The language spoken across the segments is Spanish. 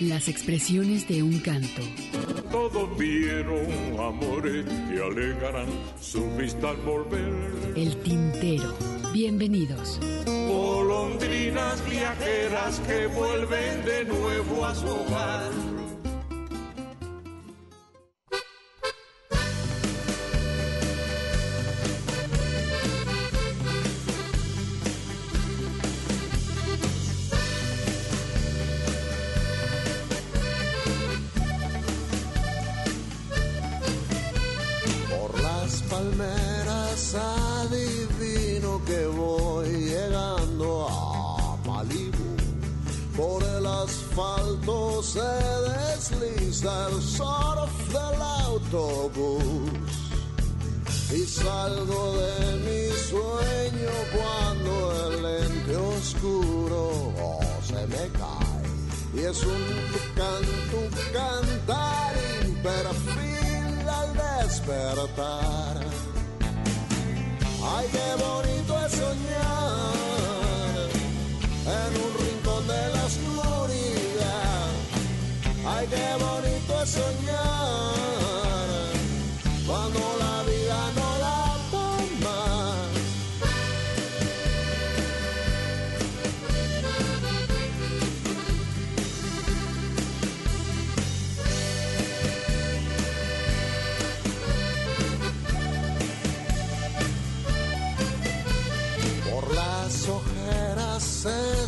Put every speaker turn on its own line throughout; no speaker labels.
Las expresiones de un canto.
Todos vieron amores que alegarán su vista al volver.
El tintero. Bienvenidos.
Golondrinas viajeras que vuelven de nuevo a su hogar.
Salgo de mi sueño cuando el lente oscuro se me cae. Y es un tucán, tu cantarín perfil al despertar. Ay, qué bonito es soñar en un rincón de la oscuridad. Ay, qué bonito es soñar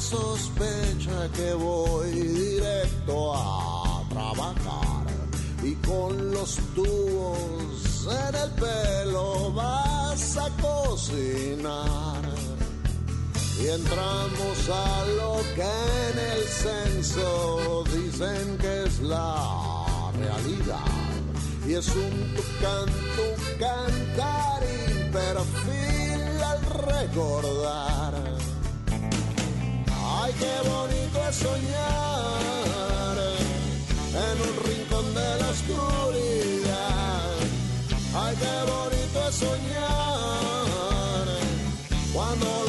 sospecha que voy directo a trabajar y con los tubos en el pelo vas a cocinar. Y entramos a lo que en el censo dicen que es la realidad. Y es un tucán, tu cantar y perfil al recordar. Qué bonito es soñar en un rincón de la oscuridad. Ay, qué bonito es soñar cuando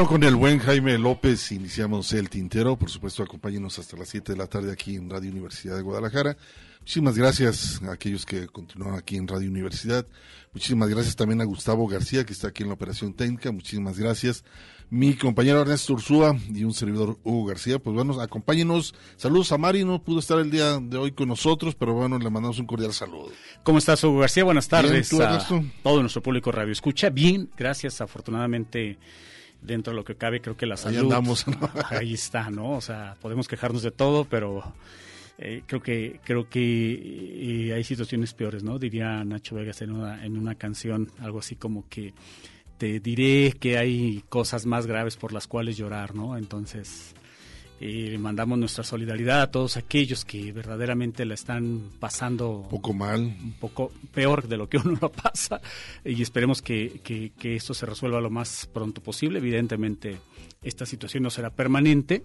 Bueno, con el buen Jaime López iniciamos el tintero. Por supuesto, acompáñenos hasta las 7 de la tarde aquí en Radio Universidad de Guadalajara. Muchísimas gracias a aquellos que continúan aquí en Radio Universidad. Muchísimas gracias también a Gustavo García, que está aquí en la operación técnica. Muchísimas gracias. Mi compañero Ernesto Ursúa y un servidor Hugo García. Pues bueno, acompáñenos. Saludos a Mari, no pudo estar el día de hoy con nosotros, pero bueno, le mandamos un cordial saludo.
¿Cómo estás, Hugo García? Buenas tardes a todo nuestro público radio. Escucha bien, gracias. Afortunadamente dentro de lo que cabe, creo que la salud.
Ahí andamos.
Ahí está, ¿no? O sea, podemos quejarnos de todo, pero eh, creo que creo que hay situaciones peores, ¿no? Diría Nacho Vegas en una, en una canción, algo así como que te diré que hay cosas más graves por las cuales llorar, ¿no? Entonces, eh, mandamos nuestra solidaridad a todos aquellos que verdaderamente la están pasando
un poco mal,
un poco peor de lo que uno lo pasa y esperemos que, que, que esto se resuelva lo más pronto posible. Evidentemente esta situación no será permanente,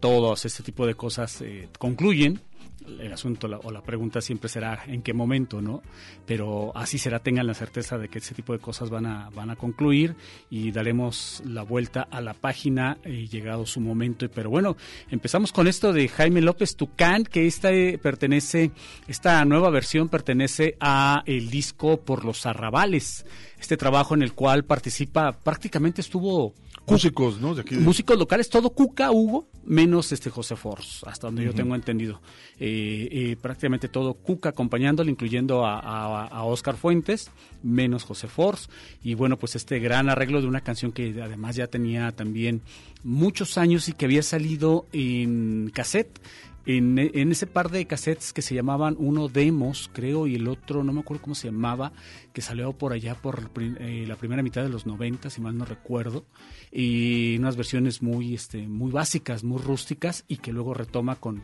todos este tipo de cosas eh, concluyen el asunto o la pregunta siempre será en qué momento, ¿no? Pero así será, tengan la certeza de que ese tipo de cosas van a, van a concluir y daremos la vuelta a la página y llegado su momento. Pero bueno, empezamos con esto de Jaime López Tucán, que esta eh, pertenece, esta nueva versión pertenece a el disco Por los Arrabales, este trabajo en el cual participa, prácticamente estuvo
músicos, ¿no?
Músicos locales, todo Cuca, Hugo, menos este José Force, hasta donde yo tengo entendido. Eh, eh, prácticamente todo Cuca acompañándole, incluyendo a, Oscar Fuentes, menos José Force. Y bueno, pues este gran arreglo de una canción que además ya tenía también muchos años y que había salido en cassette en, ese par de cassettes que se llamaban uno Demos, creo, y el otro, no me acuerdo cómo se llamaba, que salió por allá por eh, la primera mitad de los 90, si mal no recuerdo, y unas versiones muy, este, muy básicas, muy rústicas, y que luego retoma con,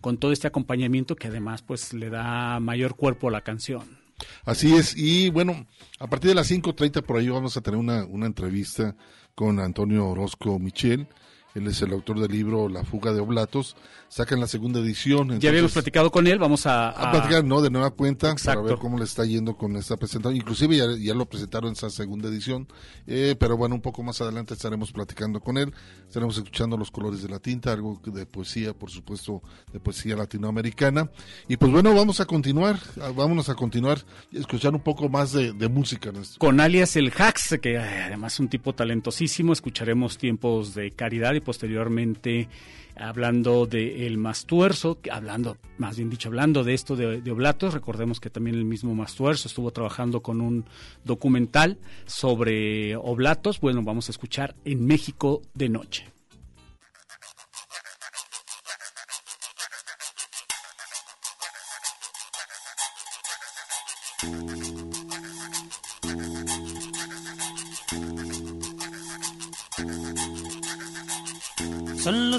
con todo este acompañamiento que además pues le da mayor cuerpo a la canción.
Así es, y bueno, a partir de las 5.30 por ahí vamos a tener una, una entrevista con Antonio Orozco Michel, él es el autor del libro La fuga de Oblatos. Sacan la segunda edición.
ya habíamos platicado con él, vamos a...
A, platicar, ¿no? De nueva cuenta para ver cómo le está yendo con esta presentación. Inclusive ya, lo presentaron en esa segunda edición, eh, pero bueno, un poco más adelante estaremos platicando con él. Estaremos escuchando Los colores de la tinta, algo de poesía, por supuesto, de poesía latinoamericana. Y pues bueno, vamos a continuar, vámonos a continuar escuchar un poco más de, música.
Con alias el Hax, que además es un tipo talentosísimo, escucharemos tiempos de caridad y posteriormente hablando de el Mastuerzo, hablando, más bien dicho, hablando de esto de, de, Oblatos, recordemos que también el mismo Mastuerzo estuvo trabajando con un documental sobre Oblatos, bueno, vamos a escuchar en México de noche.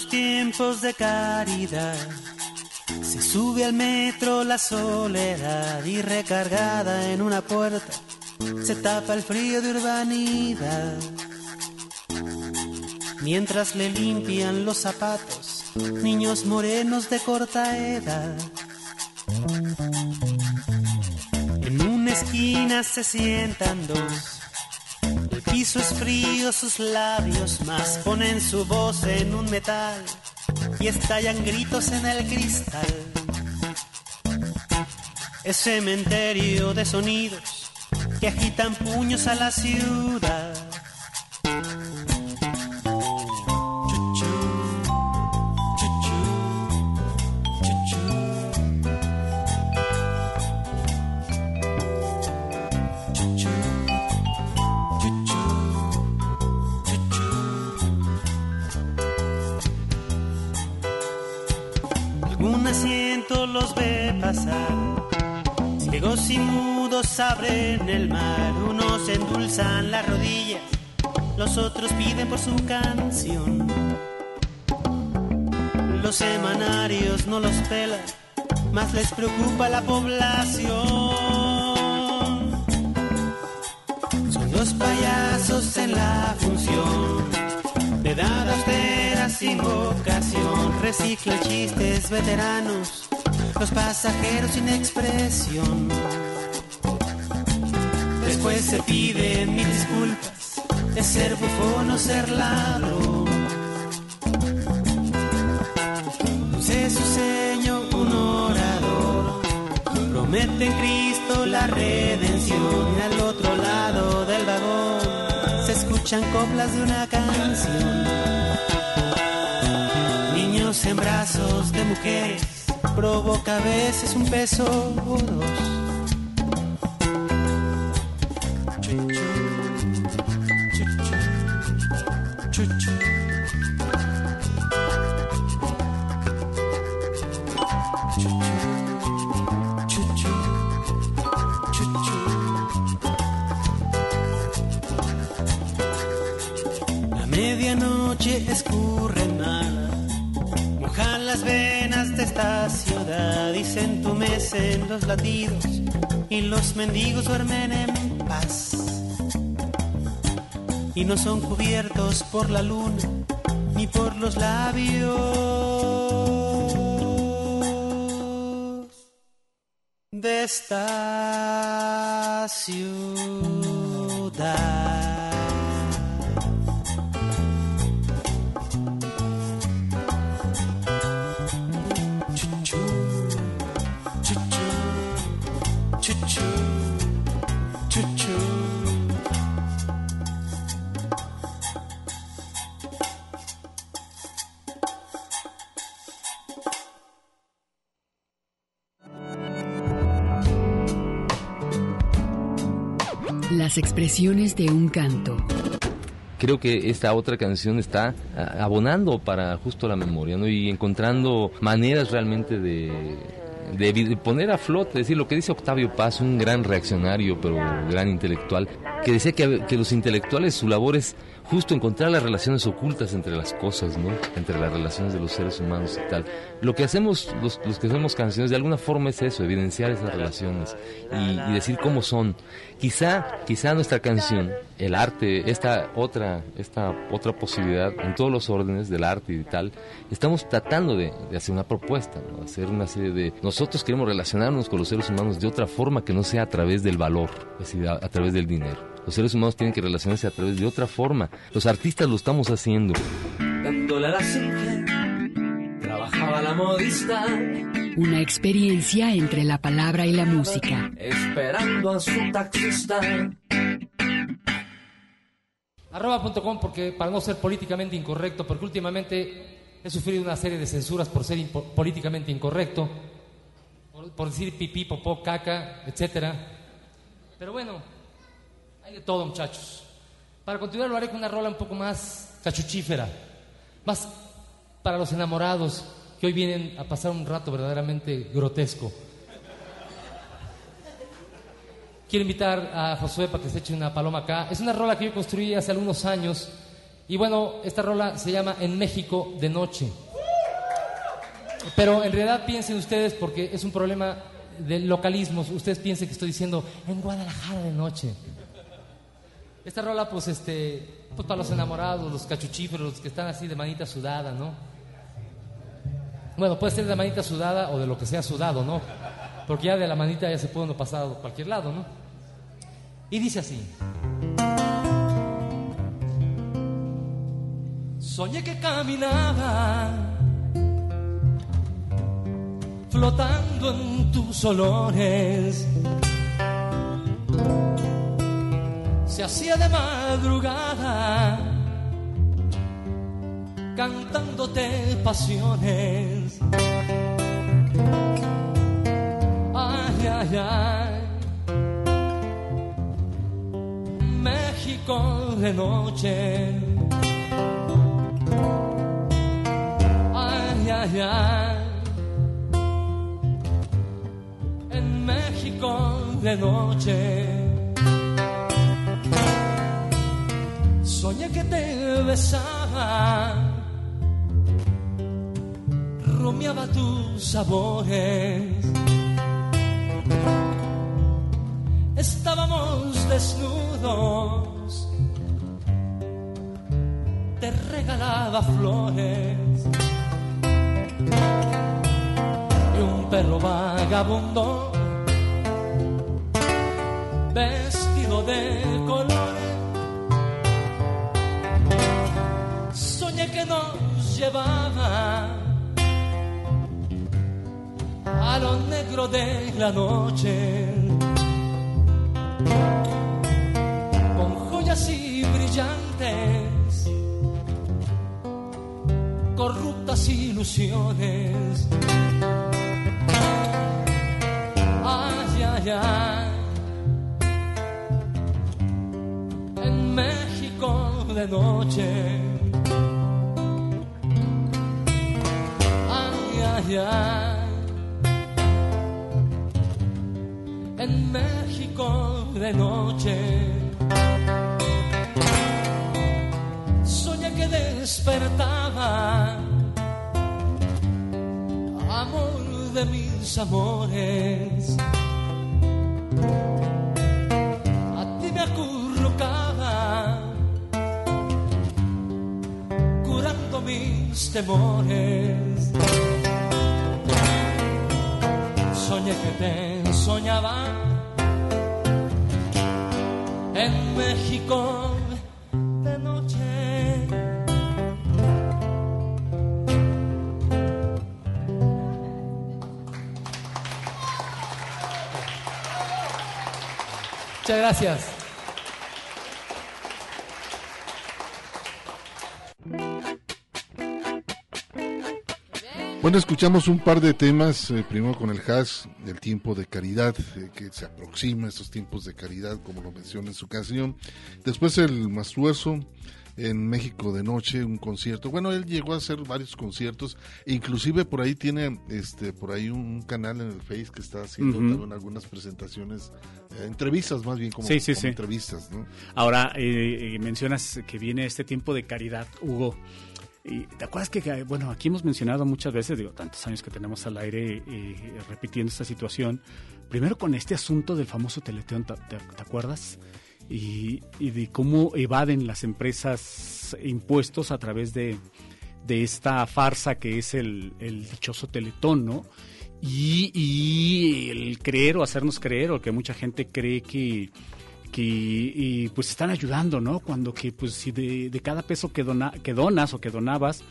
Tiempos de caridad. Se sube al metro la soledad y recargada en una puerta se tapa el frío de urbanidad. Mientras le limpian los zapatos, niños morenos de corta edad. En una esquina se sientan dos piso es frío, sus labios más ponen su voz en un metal y estallan gritos en el cristal. Es cementerio de sonidos que agitan puños a la ciudad. Ciegos y mudos abren el mar, unos endulzan las rodillas, los otros piden por su canción. Los semanarios no los pelan, más les preocupa la población. Son dos payasos en la función, de edad austera sin vocación, reciclan chistes veteranos los pasajeros sin expresión. Después se piden mil disculpas es ser bufón o ser ladrón. Sé su seño un orador, promete en Cristo la redención y al otro lado del vagón se escuchan coplas de una canción. Niños en brazos de mujeres provoca a veces un peso o dos. La medianoche escurre mal, moja las esta ciudad y se entumecen los latidos y los mendigos duermen en paz. Y no son cubiertos por la luna ni por los labios de esta ciudad.
Expresiones de un canto.
creo que esta otra canción está abonando para justo la memoria. Y encontrando maneras realmente de poner a flote, es decir, lo que dice Octavio Paz, un gran reaccionario, pero gran intelectual, que decía que, que los intelectuales, su labor es justo encontrar las relaciones ocultas entre las cosas, ¿no? Entre las relaciones de los seres humanos y tal. Lo que hacemos, los, que hacemos canciones, de alguna forma es eso, evidenciar esas relaciones y, y decir cómo son. Quizá, quizá nuestra canción, el arte, esta otra, esta otra posibilidad en todos los órdenes del arte y tal, estamos tratando de, hacer una propuesta, hacer una serie de... Nosotros queremos relacionarnos con los seres humanos de otra forma que no sea a través del valor, es decir, a través del dinero. Los seres humanos tienen que relacionarse a través de otra forma. Los artistas lo estamos haciendo.
dándole a la Singer, trabajaba la modista,
Una experiencia entre la palabra y la música.
esperando a su taxista.
Arroba.com porque para no ser políticamente incorrecto, porque últimamente he sufrido una serie de censuras por ser impo- políticamente incorrecto, por, por decir pipí, popó, caca, etcétera. Pero bueno, todo, muchachos. Para continuar lo haré con una rola un poco más cachuchífera, más para los enamorados que hoy vienen a pasar un rato verdaderamente grotesco. Quiero invitar a Josué para que se eche una paloma acá. Es una rola que yo construí hace algunos años. Y bueno, esta rola se llama En México de Noche. Pero en realidad piensen ustedes, porque es un problema de localismos, ustedes piensen que estoy diciendo en Guadalajara de noche. Esta rola, pues, este, pues para los enamorados, los cachuchíferos, los que están así de manita sudada, ¿no? Bueno, puede ser de manita sudada o de lo que sea sudado, ¿no? Porque ya de la manita ya se puede uno pasar a cualquier lado, ¿no? Y dice así. Soñé que caminaba flotando en tus olores. Se hacía de madrugada cantándote pasiones. Ay, ay, ay. México de noche. Ay, ay, ay. En México de noche. Soñé que te besaba, rumiaba tus sabores. Estábamos desnudos, te regalaba flores. Y un perro vagabundo, vestido de colores
que nos llevaba a lo negro de la noche, con joyas y brillantes, corruptas ilusiones. Ay, ay, ay. En México de noche. En México de noche. Soñé que despertaba. Amor de mis amores. A ti me acurrucaba, curando mis temores. Soñé que te soñaba en México de noche.
Muchas gracias.
Bueno, escuchamos un par de temas, eh, primero con el jazz, el tiempo de caridad, eh, que se aproxima a estos tiempos de caridad, como lo menciona en su canción. Después el Mastuerzo, en México de noche, un concierto. Bueno, él llegó a hacer varios conciertos, inclusive por ahí tiene este por ahí un canal en el Face que está haciendo también algunas presentaciones, eh, entrevistas más bien como,
Sí, sí,
como
sí.
entrevistas, ¿no?
Ahora, eh, eh, mencionas que viene este tiempo de caridad, Hugo. Y ¿Te acuerdas que, bueno, aquí hemos mencionado muchas veces, digo, tantos años que tenemos al aire eh, repitiendo esta situación, primero con este asunto del famoso Teletón, ¿te, te- te acuerdas? Y, y de cómo evaden las empresas impuestos a través de, de esta farsa que es el, el dichoso Teletón, ¿no? Y, y el creer o hacernos creer, o que mucha gente cree que, que y, pues están ayudando, ¿no? Cuando que pues si de, cada peso que, dona, que donas o que donabas,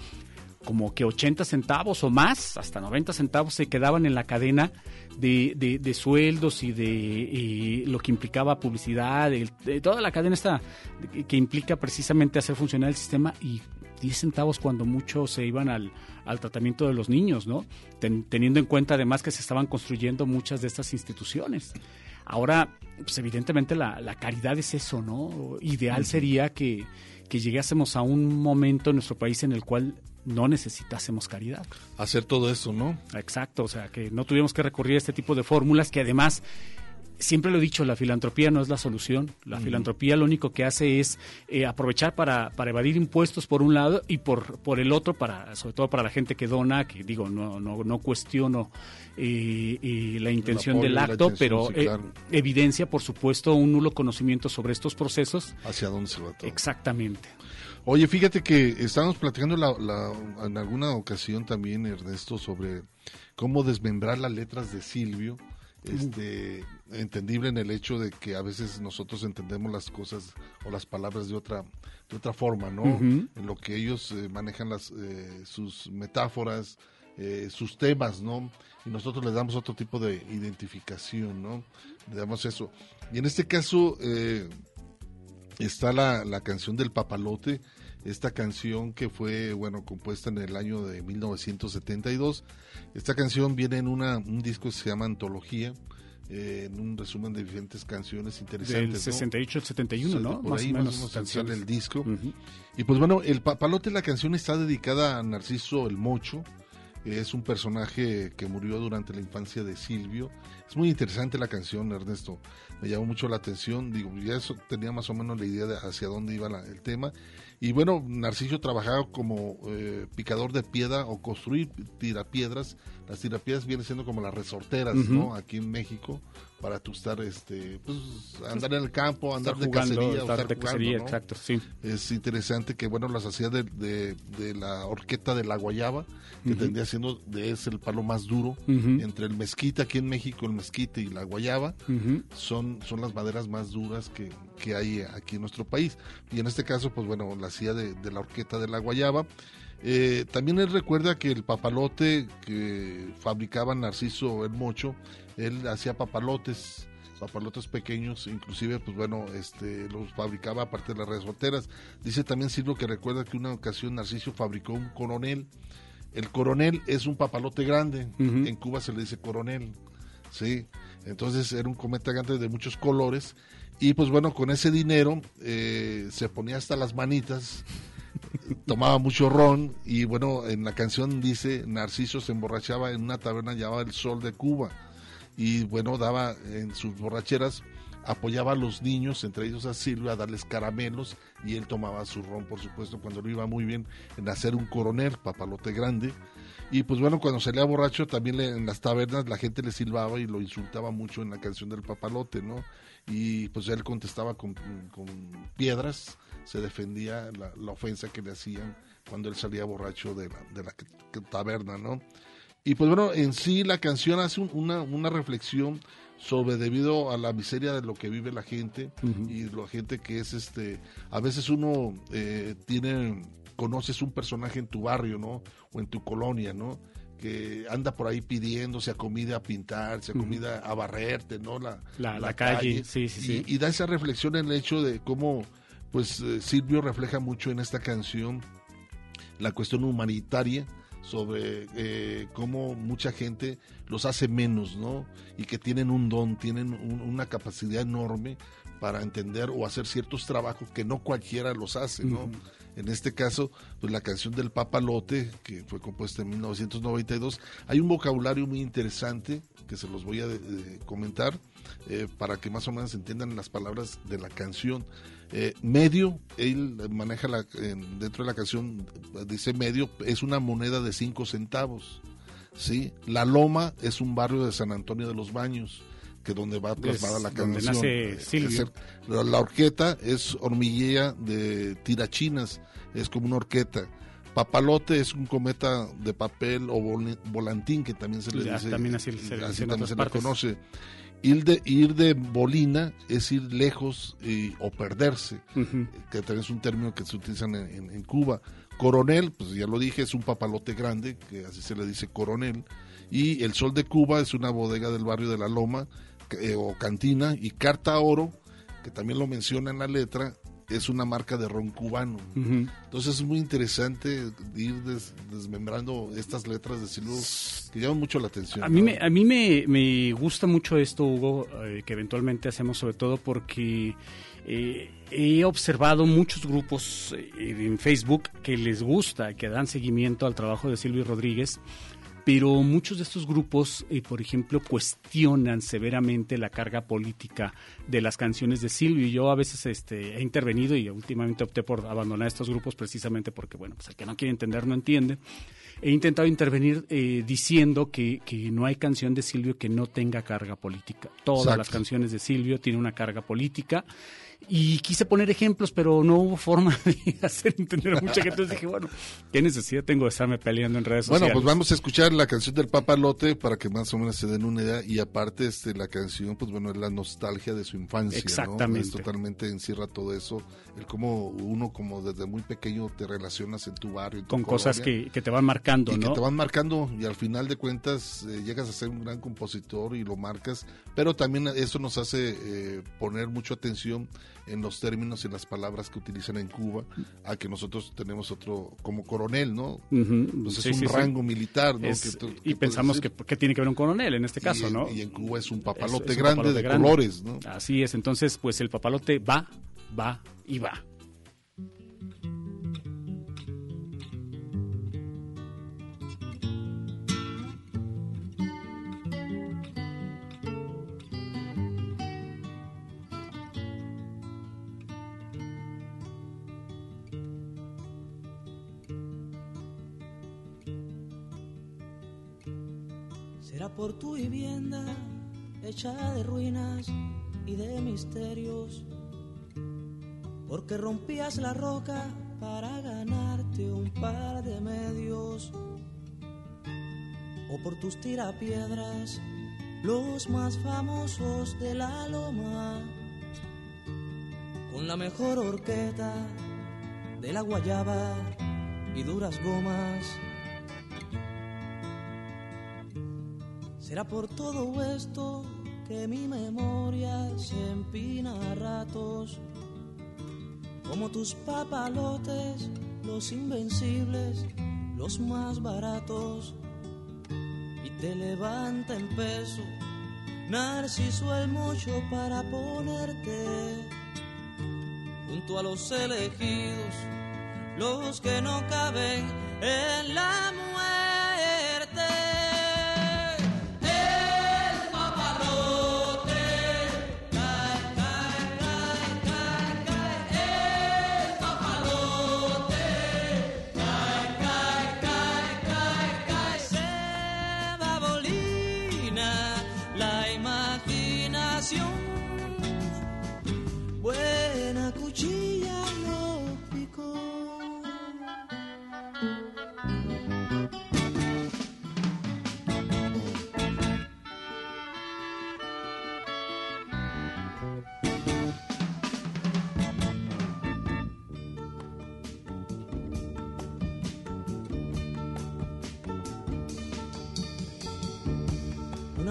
como que 80 centavos o más, hasta 90 centavos se quedaban en la cadena de, de- sueldos y de lo que implicaba publicidad, de toda la cadena esta que- implica precisamente hacer funcionar el sistema y 10 centavos cuando mucho se iban al, al tratamiento de los niños, ¿no? Ten- teniendo en cuenta además que se estaban construyendo muchas de estas instituciones. Ahora, pues evidentemente la, la caridad es eso, ¿no? Ideal sería que, que llegásemos a un momento en nuestro país en el cual no necesitásemos caridad.
Hacer todo eso, ¿no?
Exacto, o sea, que no tuviéramos que recurrir a este tipo de fórmulas que además, siempre lo he dicho, la filantropía no es la solución. La filantropía lo único que hace es eh, aprovechar para, para evadir impuestos por un lado y por, por el otro, para sobre todo para la gente que dona, que digo, no, no, no cuestiono eh, eh, la intención
apoyo
del
y
acto,
intención,
pero
sí,
eh,
claro.
evidencia, por supuesto, un nulo conocimiento sobre estos procesos.
Hacia dónde se va todo.
Exactamente.
Oye, fíjate que estábamos platicando la- la- en alguna ocasión también, Ernesto, sobre cómo desmembrar las letras de Silvio. Este, entendible en el hecho de que a veces nosotros entendemos las cosas o las palabras de otra de otra forma, ¿no? En lo que ellos eh, manejan las eh, sus metáforas, eh, sus temas, ¿no? Y nosotros les damos otro tipo de identificación, ¿no? Le damos eso. Y en este caso, eh, está la, la canción del papalote, esta canción que fue, bueno, compuesta en el año de 1972. Esta canción viene en una, un disco que se llama Antología, eh, en un resumen de diferentes canciones interesantes.
Del
¿no?
68 al 71, ¿no?
Por
Más
ahí
o menos canciones.
el disco. Y pues bueno, el papalote, la canción está dedicada a Narciso el Mocho. Es un personaje que murió durante la infancia de Silvio. Es muy interesante la canción, Ernesto. Me llamó mucho la atención. Digo, ya eso tenía más o menos la idea de hacia dónde iba la- el tema. Y bueno, Narciso trabajaba como eh, picador de piedra o construir tirapiedras Las tirapiedras vienen siendo como las resorteras, ¿no? Aquí en México, para tú estar, este, pues, andar en el campo, andar de
jugando,
cacería, o
estar de
jugando,
cacería,
¿no?
exacto, sí.
Es interesante que, bueno, las hacía de, de, de la horqueta de la guayaba, que tendría siendo, de, es el palo más duro, entre el mezquite, aquí en México, el mezquite y la guayaba, son, son las maderas más duras que, que hay aquí en nuestro país. Y en este caso, pues bueno, la hacía de, de la horqueta de la guayaba. Eh, también él recuerda que el papalote que fabricaba Narciso el Mocho, él hacía papalotes, papalotes pequeños, inclusive, pues bueno, este, los fabricaba aparte de las resorteras. Dice también Silvio que recuerda que una ocasión Narciso fabricó un coronel. El coronel es un papalote grande, en Cuba se le dice coronel, sí. Entonces era un cometa grande de muchos colores y pues bueno, con ese dinero eh, se ponía hasta las manitas, tomaba mucho ron y bueno, en la canción dice Narciso se emborrachaba en una taberna llamada El Sol de Cuba y bueno, daba en sus borracheras, apoyaba a los niños, entre ellos a Silvia, a darles caramelos y él tomaba su ron, por supuesto, cuando lo iba muy bien en hacer un coronel, papalote grande. Y pues bueno, cuando salía borracho también le- en las tabernas la gente le silbaba y lo insultaba mucho en la canción del papalote, ¿no? Y pues él contestaba con, con piedras, se defendía la, la ofensa que le hacían cuando él salía borracho de la, de la taberna, ¿no? Y pues bueno, en sí la canción hace un- una, una reflexión sobre debido a la miseria de lo que vive la gente y la gente que es este, a veces uno eh, tiene, conoces un personaje en tu barrio, ¿no? O en tu colonia, ¿no? que anda por ahí pidiéndose a comida a pintarse, a comida a barrerte, ¿no? La,
La- la calle, sí, sí, sí.
Y, y da esa reflexión en el hecho de cómo, pues, eh, Silvio refleja mucho en esta canción la cuestión humanitaria sobre eh, cómo mucha gente los hace menos, ¿no? Y que tienen un don, tienen un- una capacidad enorme para entender o hacer ciertos trabajos que no cualquiera los hace, ¿no? En este caso, pues la canción del Papalote, que fue compuesta en 1992, hay un vocabulario muy interesante que se los voy a eh, comentar eh, para que más o menos entiendan las palabras de la canción. Eh, medio, él maneja la, en- dentro de la canción, eh, dice medio, es una moneda de cinco centavos. ¿sí? La Loma es un barrio de San Antonio de los Baños, que donde va plasmada la
donde
canción.
nace
Eh,
Silvio.
es el- la, la horqueta es hormiguilla de tirachinas, es como una horqueta. Papalote es un cometa de papel o vol- volantín, que también se le
Ya,
dice.
también así se
también
otras
se le conoce. Ir de, ir de bolina es ir lejos y- o perderse, que también es un término que se utiliza en, en- en Cuba. Coronel, pues ya lo dije, es un papalote grande, que así se le dice coronel. Y el Sol de Cuba es una bodega del barrio de La Loma que- o cantina. Y Carta Oro, que también lo menciona en la letra, es una marca de ron cubano. Entonces es muy interesante ir des- desmembrando estas letras de Silvio que llaman mucho la atención.
A mí,
¿no?
me, a mí me, me gusta mucho esto, Hugo, eh, que eventualmente hacemos sobre todo porque eh, he observado muchos grupos eh, en Facebook que les gusta, que dan seguimiento al trabajo de Silvio Rodríguez, pero muchos de estos grupos, eh, por ejemplo, cuestionan severamente la carga política de las canciones de Silvio. Y yo a veces este, he intervenido y últimamente opté por abandonar estos grupos precisamente porque, bueno, pues el que no quiere entender no entiende. He intentado intervenir eh, diciendo que, que no hay canción de Silvio que no tenga carga política. Todas
Exacto.
las canciones de Silvio tienen una carga política. Y quise poner ejemplos, pero no hubo forma de hacer entender a mucha gente. Entonces dije, bueno, ¿qué necesidad tengo de estarme peleando en redes
Bueno,
sociales?
pues vamos a escuchar la canción del Papalote para que más o menos se den una idea. Y aparte, este, la canción, pues bueno, es la nostalgia de su infancia. ¿no?
Exactamente.
Es totalmente encierra todo eso. El cómo uno, como desde muy pequeño, te relacionas en tu barrio. en tu
Con cosas que, que te van marcando,
y
¿no?
que te van marcando y al final de cuentas eh, llegas a ser un gran compositor y lo marcas, pero también eso nos hace eh, poner mucha atención en los términos y en las palabras que utilizan en Cuba, a que nosotros tenemos otro como coronel, ¿no? Pues
sí,
es un
sí, sí.
rango militar,
y pensamos que,
decir.
que tiene que ver un coronel en este caso, ¿no?
Y en Cuba es un
Es-
papalote
es un
grande
papalote
de
grande.
colores, ¿no?
Así es, entonces pues el papalote va, va y va.
Por tu vivienda hecha de ruinas y de misterios, porque rompías la roca para ganarte un par de medios, o por tus tirapiedras, los más famosos de la loma, con la mejor horqueta de la guayaba y duras gomas. Será por todo esto que mi memoria se empina a ratos, como tus papalotes, los invencibles, los más baratos, y te levanta en peso, Narciso el mucho para ponerte junto a los elegidos, los que no caben en la muerte.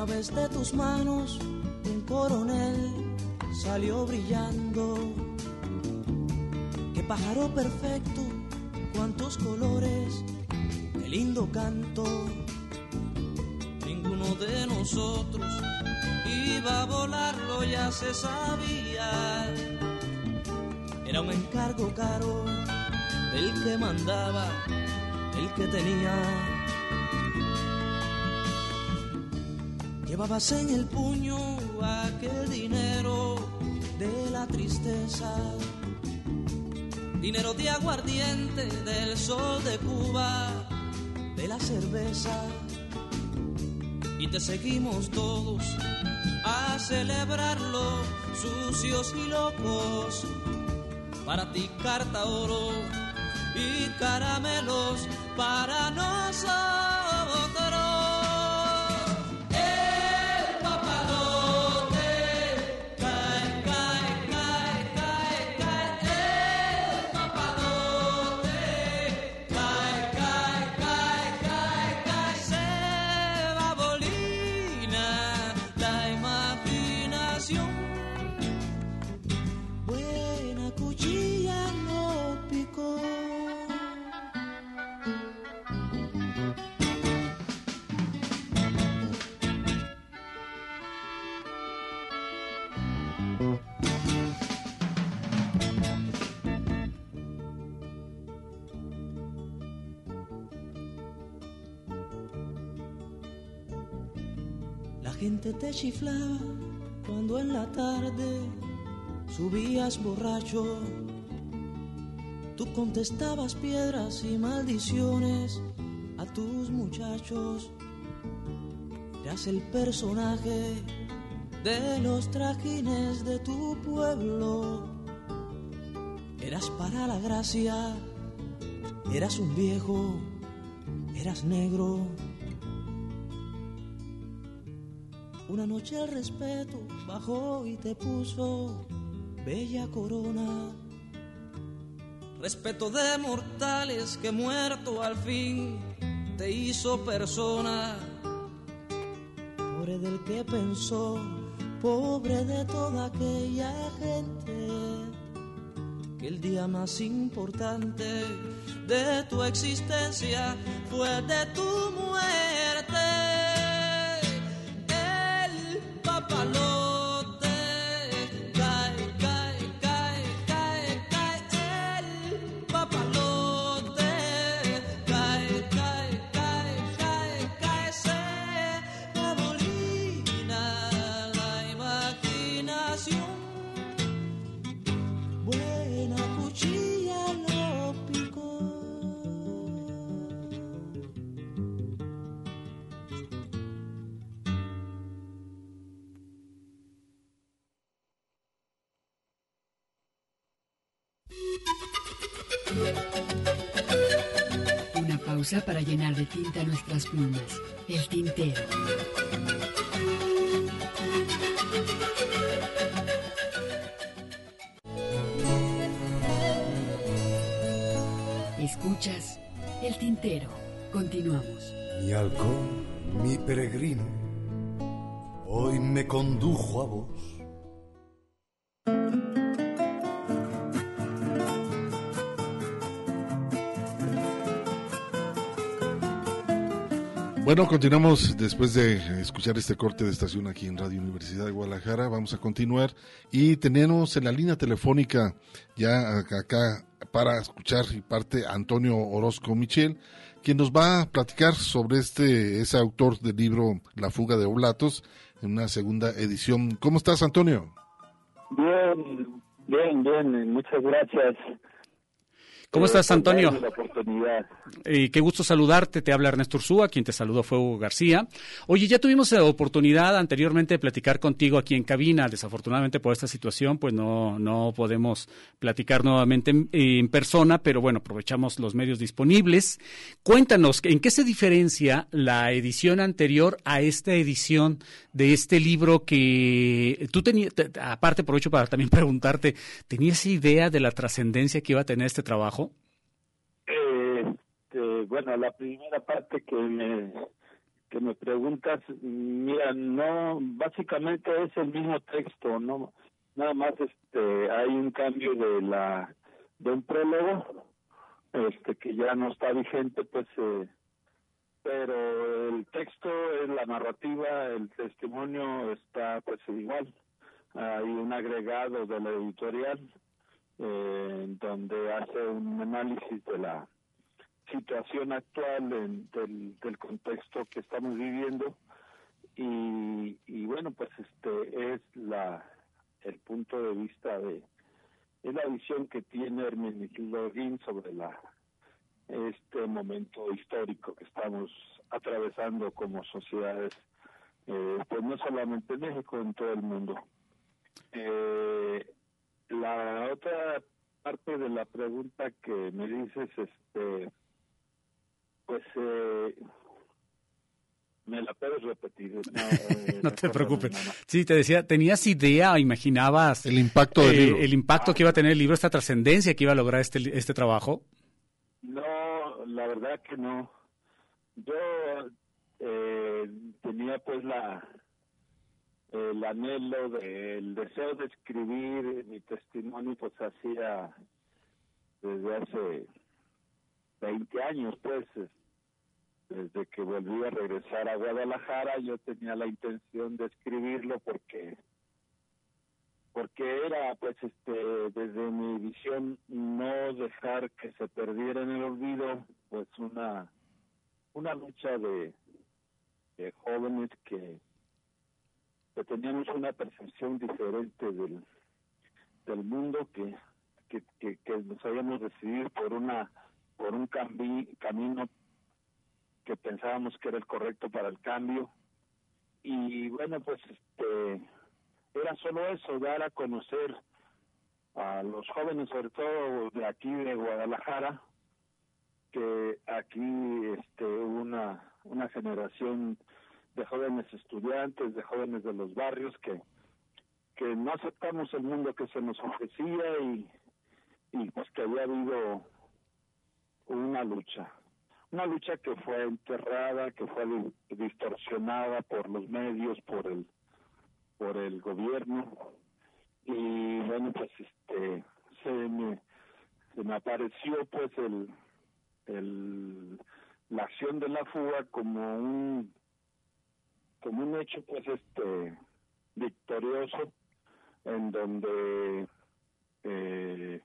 Vez de tus manos un coronel salió brillando. Qué pájaro perfecto, cuántos colores, qué lindo canto. Ninguno de nosotros iba a volarlo, ya se sabía. Era un encargo caro del que mandaba, el que tenía. Llevabas en el puño aquel dinero de la tristeza, dinero de aguardiente del sol de Cuba, de la cerveza. Y te seguimos todos a celebrarlo, sucios y locos, para ti carta oro y caramelos para nosotros. Te chiflaba cuando en la tarde subías borracho. Tú contestabas piedras y maldiciones a tus muchachos. Eras el personaje de los trajines de tu pueblo. Eras para la gracia, eras un viejo, eras negro. Una noche el respeto bajó y te puso bella corona. Respeto de mortales que muerto al fin te hizo persona. Pobre del que pensó, pobre de toda aquella gente, que el día más importante de tu existencia fue de tu muerte. El
Una pausa para llenar de tinta nuestras plumas. El tintero. Escuchas El tintero. Continuamos.
Mi halcón, mi peregrino, hoy me condujo a vos.
Bueno, continuamos después de escuchar este corte de estación aquí en Radio Universidad de Guadalajara. Vamos a continuar y tenemos en la línea telefónica ya acá para escuchar y parte Antonio Orozco Michel, quien nos va a platicar sobre este ese autor del libro La fuga de Oblatos en una segunda edición. ¿Cómo estás, Antonio?
Bien, bien, bien. Muchas gracias.
¿Cómo estás, Antonio?
La oportunidad.
Eh, qué gusto saludarte. Te habla Ernesto Ursúa, quien te saludó fue Hugo García. Oye, ya tuvimos la oportunidad anteriormente de platicar contigo aquí en cabina. Desafortunadamente por esta situación, pues no, no podemos platicar nuevamente en, en persona, pero bueno, aprovechamos los medios disponibles. Cuéntanos, ¿en qué se diferencia la edición anterior a esta edición de este libro que tú tenías, aparte aprovecho para también preguntarte, ¿tenías idea de la trascendencia que iba a tener este trabajo?
Eh, bueno, la primera parte que me que me preguntas, mira, no, básicamente es el mismo texto, no, nada más, este, hay un cambio de la de un prólogo, este, que ya no está vigente, pues, eh, pero el texto, la narrativa, el testimonio está, pues, igual. Hay un agregado de la editorial eh, donde hace un análisis de la situación actual en, del, del contexto que estamos viviendo. Y, y bueno pues este es la el punto de vista de es la visión que tiene Hermenegildo Login sobre la este momento histórico que estamos atravesando como sociedades eh, pues no solamente en México en todo el mundo. Eh, la otra parte de la pregunta que me dices este pues eh, me la puedes repetir. No, eh,
no te preocupes. Sí, te decía, ¿tenías idea o imaginabas
el impacto del
eh,
libro?
el impacto que iba a tener el libro, esta trascendencia que iba a lograr este, este trabajo?
No, la verdad que no. Yo eh, tenía pues la el anhelo, de, el deseo de escribir mi testimonio pues hacía desde hace 20 años pues desde que volví a regresar a Guadalajara yo tenía la intención de escribirlo porque porque era pues este desde mi visión no dejar que se perdiera en el olvido pues una una lucha de, de jóvenes que, que teníamos una percepción diferente del del mundo que que, que, que nos habíamos decidido por una por un cambi, camino que pensábamos que era el correcto para el cambio. Y bueno pues este era solo eso dar a conocer a los jóvenes sobre todo de aquí de Guadalajara que aquí este una una generación de jóvenes estudiantes de jóvenes de los barrios que que no aceptamos el mundo que se nos ofrecía y y pues que había habido una lucha una lucha que fue enterrada, que fue distorsionada por los medios, por el por el gobierno. Y bueno pues este se me se me apareció pues el el la acción de la fuga como un como un hecho pues este victorioso en donde eh,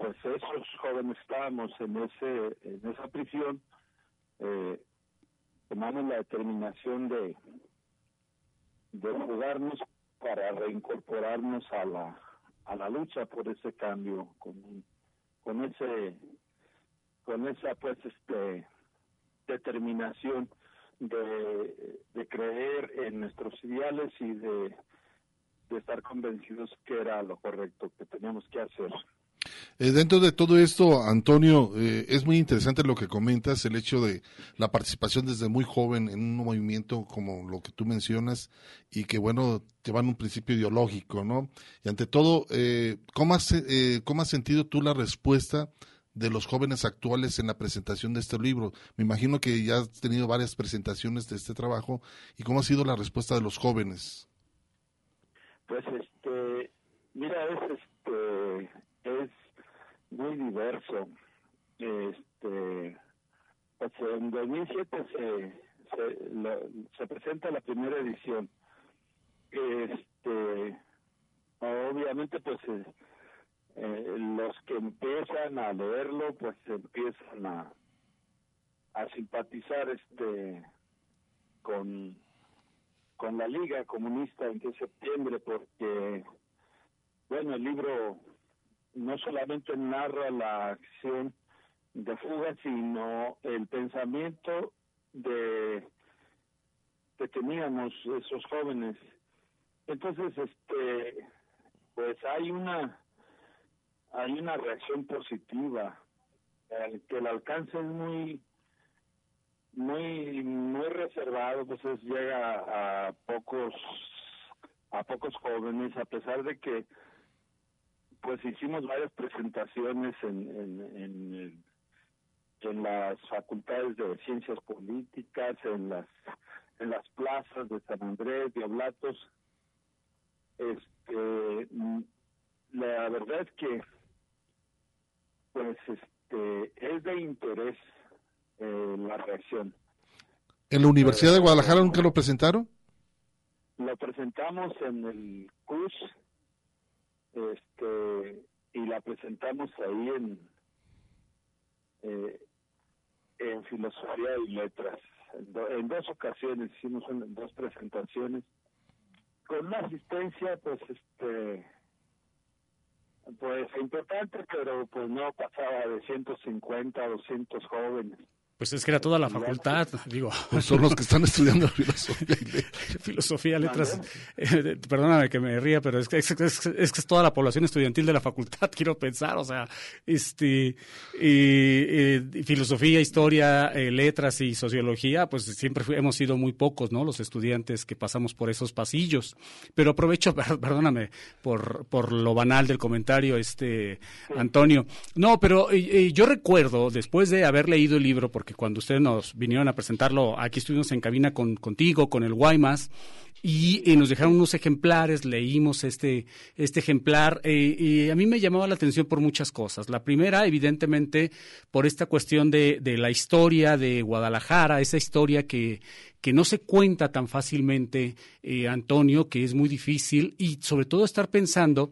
pues esos jóvenes estábamos en ese en esa prisión eh, tomamos la determinación de de jugarnos para reincorporarnos a la a la lucha por ese cambio con con ese con esa pues este determinación de, de creer en nuestros ideales y de, de estar convencidos que era lo correcto que teníamos que hacer
Eh, dentro de todo esto, Antonio, eh, es muy interesante lo que comentas, el hecho de la participación desde muy joven en un movimiento como lo que tú mencionas y que, bueno, llevan un principio ideológico, ¿no? Y ante todo, eh, ¿cómo, has, eh, ¿cómo has sentido tú la respuesta de los jóvenes actuales en la presentación de este libro? Me imagino que ya has tenido varias presentaciones de este trabajo y ¿cómo ha sido la respuesta de los jóvenes?
Pues, este, mira, es muy diverso. Este, pues en 2007 se, se, lo- se presenta la primera edición. Este, obviamente, pues eh, los que empiezan a leerlo, pues empiezan a, a simpatizar este con con la Liga Comunista en septiembre, porque, bueno, el libro no solamente narra la acción de fuga, sino el pensamiento de que teníamos esos jóvenes. Entonces, este, pues hay una hay una reacción positiva, el que el alcance es muy muy muy reservado pues es, llega a pocos a pocos jóvenes a pesar de que pues hicimos varias presentaciones en en, en, en las facultades de ciencias políticas en las en las plazas de San Andrés de Oblatos este mm, la verdad es que pues este es de interés eh, la reacción.
¿En la Universidad de Guadalajara nunca lo presentaron?
Lo presentamos en el CUS este, y la presentamos ahí en, eh, en Filosofía y Letras. En, do- en dos ocasiones hicimos dos presentaciones con una asistencia, pues, este, pues importante, pero pues no pasaba de 150 a 200 jóvenes.
Pues es que era toda la facultad, digo.
Pues son los que están estudiando filosofía y letras.
Filosofía, letras. eh, perdóname que me ría, pero es que es, es- es que es toda la población estudiantil de la facultad, quiero pensar. O sea, este, eh, eh, filosofía, historia, eh, letras y sociología, pues siempre fui- hemos sido muy pocos, ¿no? Los estudiantes que pasamos por esos pasillos. Pero aprovecho, per- perdóname por, por lo banal del comentario, este, Antonio. No, pero yo recuerdo, después de haber leído el libro, porque cuando ustedes nos vinieron a presentarlo, aquí estuvimos en cabina con, contigo, con el Guaymas, y, eh, nos dejaron unos ejemplares, leímos este, este ejemplar, eh, y a mí me llamaba la atención por muchas cosas. La primera, evidentemente, por esta cuestión de, de la historia de Guadalajara, esa historia que, que no se cuenta tan fácilmente, eh, Antonio, que es muy difícil, y sobre todo estar pensando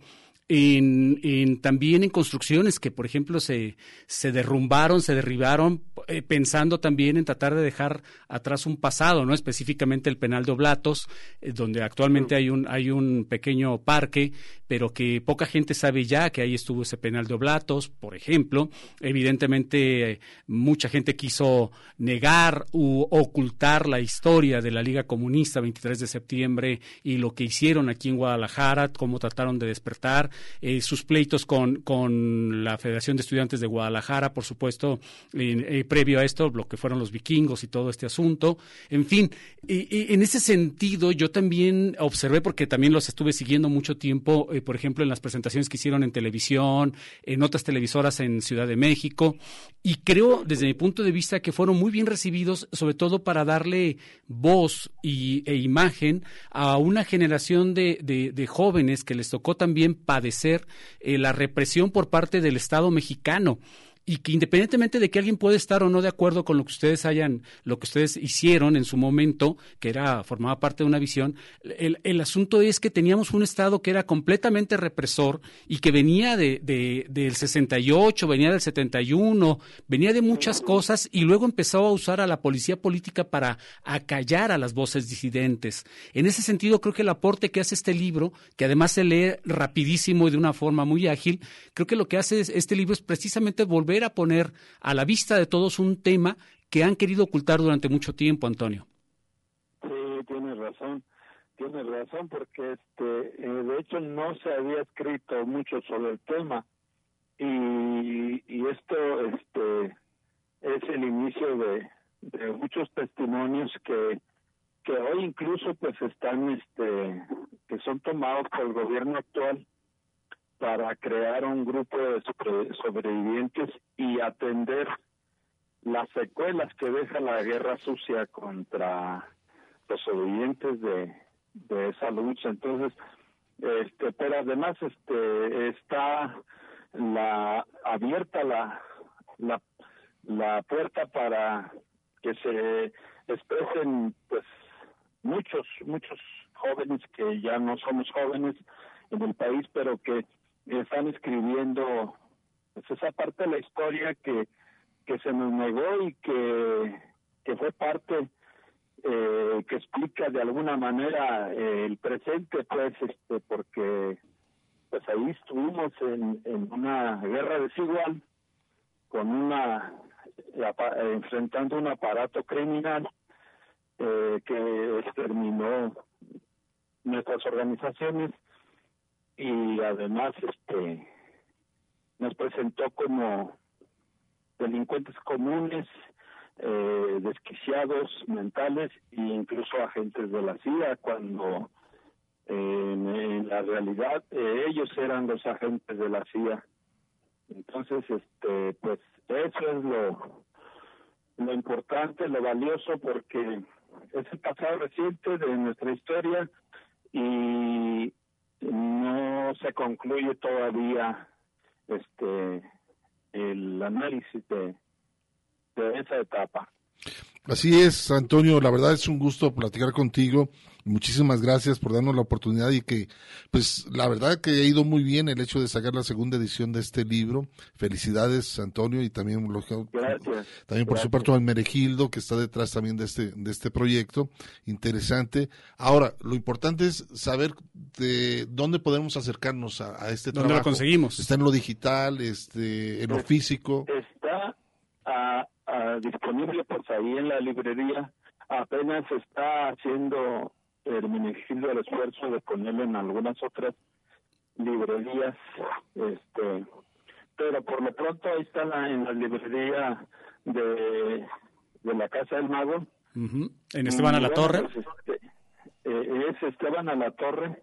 en, en también en construcciones que, por ejemplo, se, se derrumbaron, se derribaron, eh, pensando también en tratar de dejar atrás un pasado, ¿no? Específicamente el penal de Oblatos, eh, donde actualmente hay un, hay un pequeño parque, pero que poca gente sabe ya que ahí estuvo ese penal de Oblatos, por ejemplo. Evidentemente, eh, mucha gente quiso negar u ocultar la historia de la Liga Comunista 23 de septiembre y lo que hicieron aquí en Guadalajara, cómo trataron de despertar, eh, sus pleitos con, con la Federación de Estudiantes de Guadalajara, por supuesto, eh, previo a esto, lo que fueron los vikingos y todo este asunto. En fin, en ese sentido yo también observé, porque también los estuve siguiendo mucho tiempo, eh, por ejemplo, en las presentaciones que hicieron en televisión, en otras televisoras en Ciudad de México, y creo, desde mi punto de vista, que fueron muy bien recibidos, sobre todo para darle voz y, e imagen a una generación de, de- de jóvenes que les tocó también padecer eh, la represión por parte del Estado mexicano y que independientemente de que alguien puede estar o no de acuerdo con lo que ustedes hayan, lo que ustedes hicieron en su momento, que era formaba parte de una visión, el, el asunto es que teníamos un Estado que era completamente represor y que venía de, de- del 68, venía del 71, venía de muchas cosas y luego empezó a usar a la policía política para acallar a las voces disidentes. En ese sentido, creo que el aporte que hace este libro, que además se lee rapidísimo y de una forma muy ágil, creo que lo que hace es- este libro es precisamente volver a poner a la vista de todos un tema que han querido ocultar durante mucho tiempo, Antonio.
Sí, tienes razón, tienes razón, porque este, eh, de hecho no se había escrito mucho sobre el tema. y, y esto este es el inicio de, de muchos testimonios que que hoy incluso pues están este que son tomados por el gobierno actual para crear un grupo de sobre- sobrevivientes y atender las secuelas que deja la guerra sucia contra los sobrevivientes de, de esa lucha. Entonces este pero además este está la abierta la la la puerta para que se expresen pues muchos muchos jóvenes que ya no somos jóvenes en el país pero que están escribiendo pues, esa parte de la historia que que se nos negó y que que fue parte eh, que explica de alguna manera eh, el presente pues este porque pues ahí estuvimos en, en una guerra desigual con una enfrentando un aparato criminal eh, que exterminó nuestras organizaciones y además este nos presentó como delincuentes comunes eh, desquiciados mentales e incluso agentes de la CIA cuando en, en la realidad eh, ellos eran los agentes de la CIA. Entonces este pues eso es lo lo importante lo valioso porque es el pasado reciente de nuestra historia y no se concluye todavía este el análisis de, de esa etapa
Así es, Antonio, la verdad es un gusto platicar contigo. Muchísimas gracias por darnos la oportunidad y que, pues, la verdad que ha ido muy bien el hecho de sacar la segunda edición de este libro. Felicidades, Antonio, y también, lo-
gracias
también por
Gracias.
supuesto al Meregildo, que está detrás también de este, de este proyecto. Interesante. Ahora, lo importante es saber de dónde podemos acercarnos a, a este
¿Dónde lo
trabajo.
conseguimos?
Está en lo digital, este, en lo físico.
está ah, ah, disponible pues ahí en la librería apenas se está haciendo el Menegildo el esfuerzo de ponerlo en algunas otras librerías este pero por lo pronto ahí está la, en la librería de, de la Casa del Mago.
En Esteban a la Torre.
pues, este, eh, es Esteban a la Torre.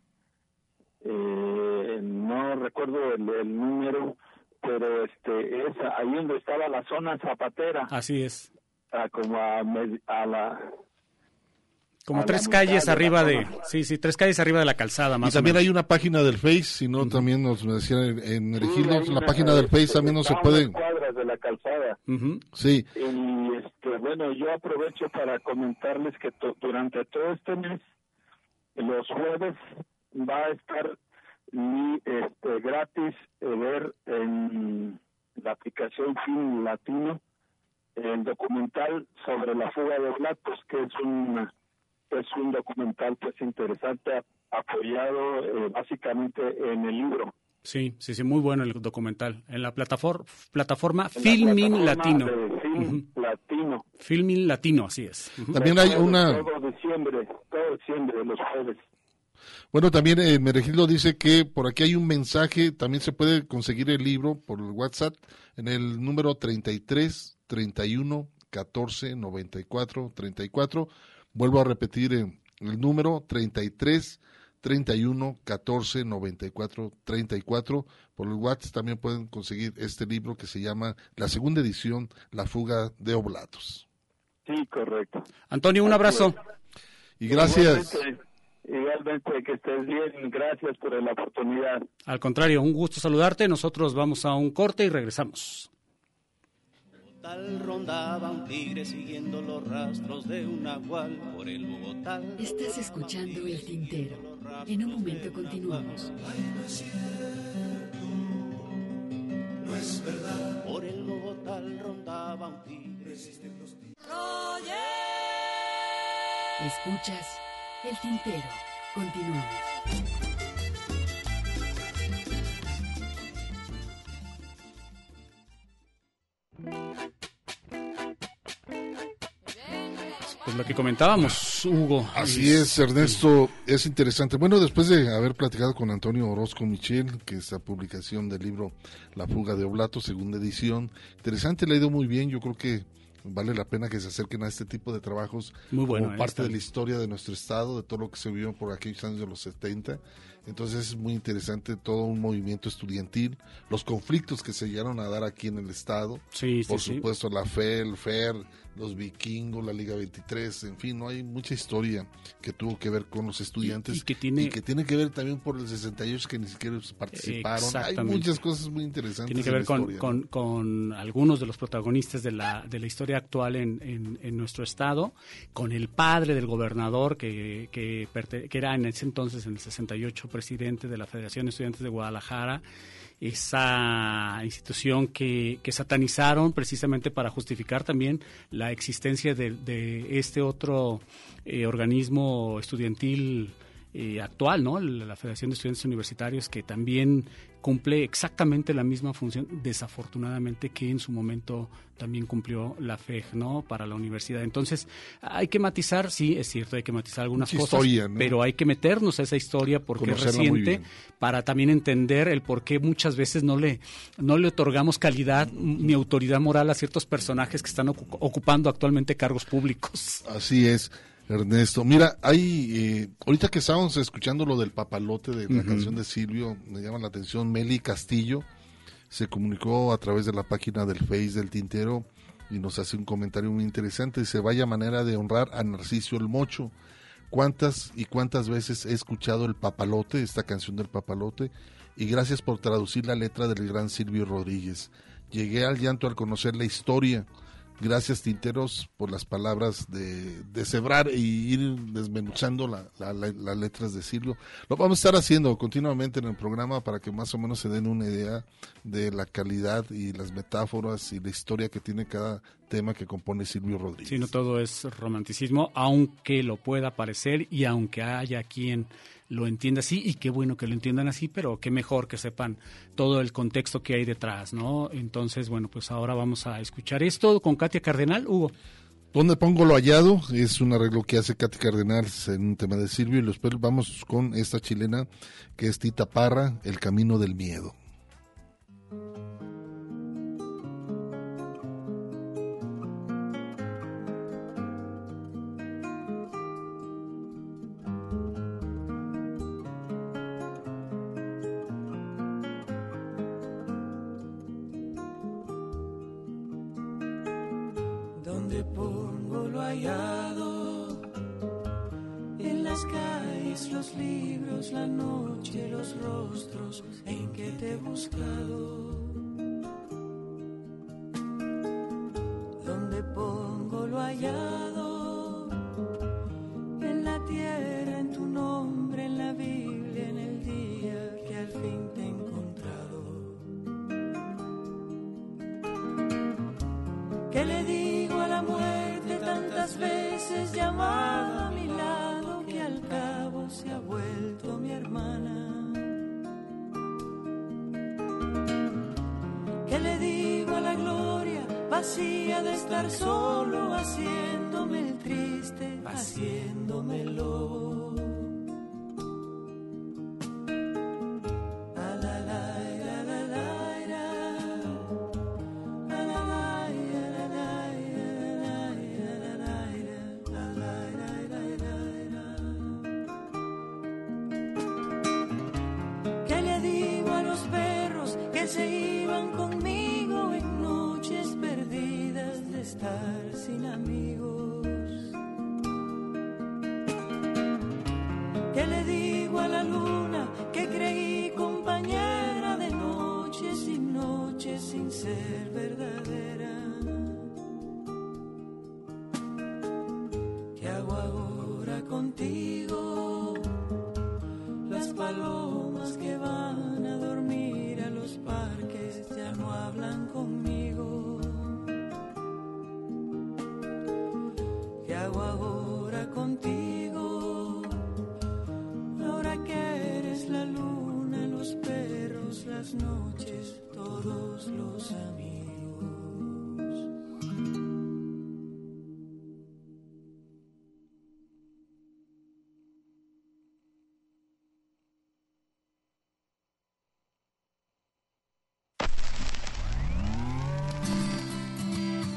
Eh, no recuerdo el, el número, pero este es ahí donde estaba la zona zapatera,
Así es.
ah, como a, a la
Como
a
tres calles arriba de, sí, sí, tres calles arriba de la calzada, más
Y también
o
hay una página del Face, si no, también nos decían en, en
Sí,
la página del Face también no se puede.
cuadras de la calzada.
Ujú.
Sí,
Y este, bueno, yo aprovecho para comentarles que to- durante todo este mes, los jueves, va a estar mi, este, gratis eh, ver en la aplicación Film Latino el documental sobre la fuga de Blatos, que es un, es un documental pues interesante, ap- apoyado eh, básicamente en el libro.
Sí, sí, sí, muy bueno el documental. En la plataforma, plataforma
En la
Filmin
plataforma
Latino.
Film Latino.
Filmin Latino, así es.
También hay una,
Todo diciembre, todo diciembre, los jueves.
bueno, también en Meregildo dice que por aquí hay un mensaje, también se puede conseguir el libro por el WhatsApp en el número 33 31 14 94 34. Vuelvo a repetir eh, el número 33 31 14 94 34. Por el WhatsApp también pueden conseguir este libro que se llama la segunda edición, La fuga de Oblatos.
Sí, correcto.
Antonio, un abrazo.
Y gracias.
Igualmente, igualmente, que estés bien. Gracias por la oportunidad.
Al contrario, un gusto saludarte. Nosotros vamos a un corte y regresamos.
Tal rondaba un tigre siguiendo los rastros de un nahual por el Bogotá.
Estás escuchando El Tintero. En un momento continuamos.
No es verdad. Por el Bogotá rondaba un tigre.
Escuchas El Tintero. Continuamos.
Lo que comentábamos, Hugo.
Así es, Ernesto, es interesante. Bueno, después de haber platicado con Antonio Orozco Michel, que es la publicación del libro La fuga de Oblato, segunda edición, interesante, le ha ido muy bien, yo creo que vale la pena que se acerquen a este tipo de trabajos
Muy bueno,
como parte
está.
de la historia de nuestro estado, de todo lo que se vivió por aquellos años de los 70. Entonces es muy interesante todo un movimiento estudiantil, los conflictos que se llegaron a dar aquí en el estado,
Sí, sí,
por
sí.
supuesto la FEL, FER, los vikingos, la Liga 23, en fin, no hay mucha historia que tuvo que ver con los estudiantes
y que tiene-
y que tiene que ver también por el 68 que ni siquiera participaron. Hay muchas cosas muy interesantes.
Tiene que ver con,
historia, ¿no?
con, con algunos de los protagonistas de la, de la historia actual en, en- en nuestro estado, con el padre del gobernador que, que, que era en ese entonces, en el 68, presidente de la Federación de Estudiantes de Guadalajara, esa institución que, que satanizaron precisamente para justificar también la existencia de, de este otro eh, organismo estudiantil eh, actual, ¿no? La Federación de Estudiantes Universitarios, que también cumple exactamente la misma función, desafortunadamente, que en su momento también cumplió la FEG, ¿no? Para la universidad. Entonces, hay que matizar, sí, es cierto, hay que matizar algunas
Mucha
cosas,
historia, ¿no?
pero hay que meternos a esa historia porque es
Conocerla
reciente, para también entender el por qué muchas veces no le, no le otorgamos calidad ni autoridad moral a ciertos personajes que están ocu- ocupando actualmente cargos públicos.
Así es, Ernesto. Mira, hay, eh, ahorita que estábamos escuchando lo del papalote de la canción de Silvio, me llama la atención, Meli Castillo se comunicó a través de la página del Face del Tintero y nos hace un comentario muy interesante. Dice, vaya manera de honrar a Narciso el Mocho. ¿Cuántas y cuántas veces he escuchado el papalote, esta canción del papalote? Y gracias por traducir la letra del gran Silvio Rodríguez. Llegué al llanto al conocer la historia. Gracias, Tinteros, por las palabras de, de cebrar y ir desmenuzando la- la- las letras de Silvio. Lo vamos a estar haciendo continuamente en el programa para que más o menos se den una idea de la calidad y las metáforas y la historia que tiene cada tema que compone Silvio Rodríguez.
Sí, no todo es romanticismo, aunque lo pueda parecer y aunque haya quien lo entienda así, y qué bueno que lo entiendan así, pero qué mejor que sepan todo el contexto que hay detrás, ¿no? Entonces, bueno, pues ahora vamos a escuchar esto con Katia Cardenal, Hugo.
¿Dónde pongo lo hallado? Es un arreglo que hace Katy Cardenal en un tema de Silvio y después vamos con esta chilena que es Tita Parra, El Camino del Miedo.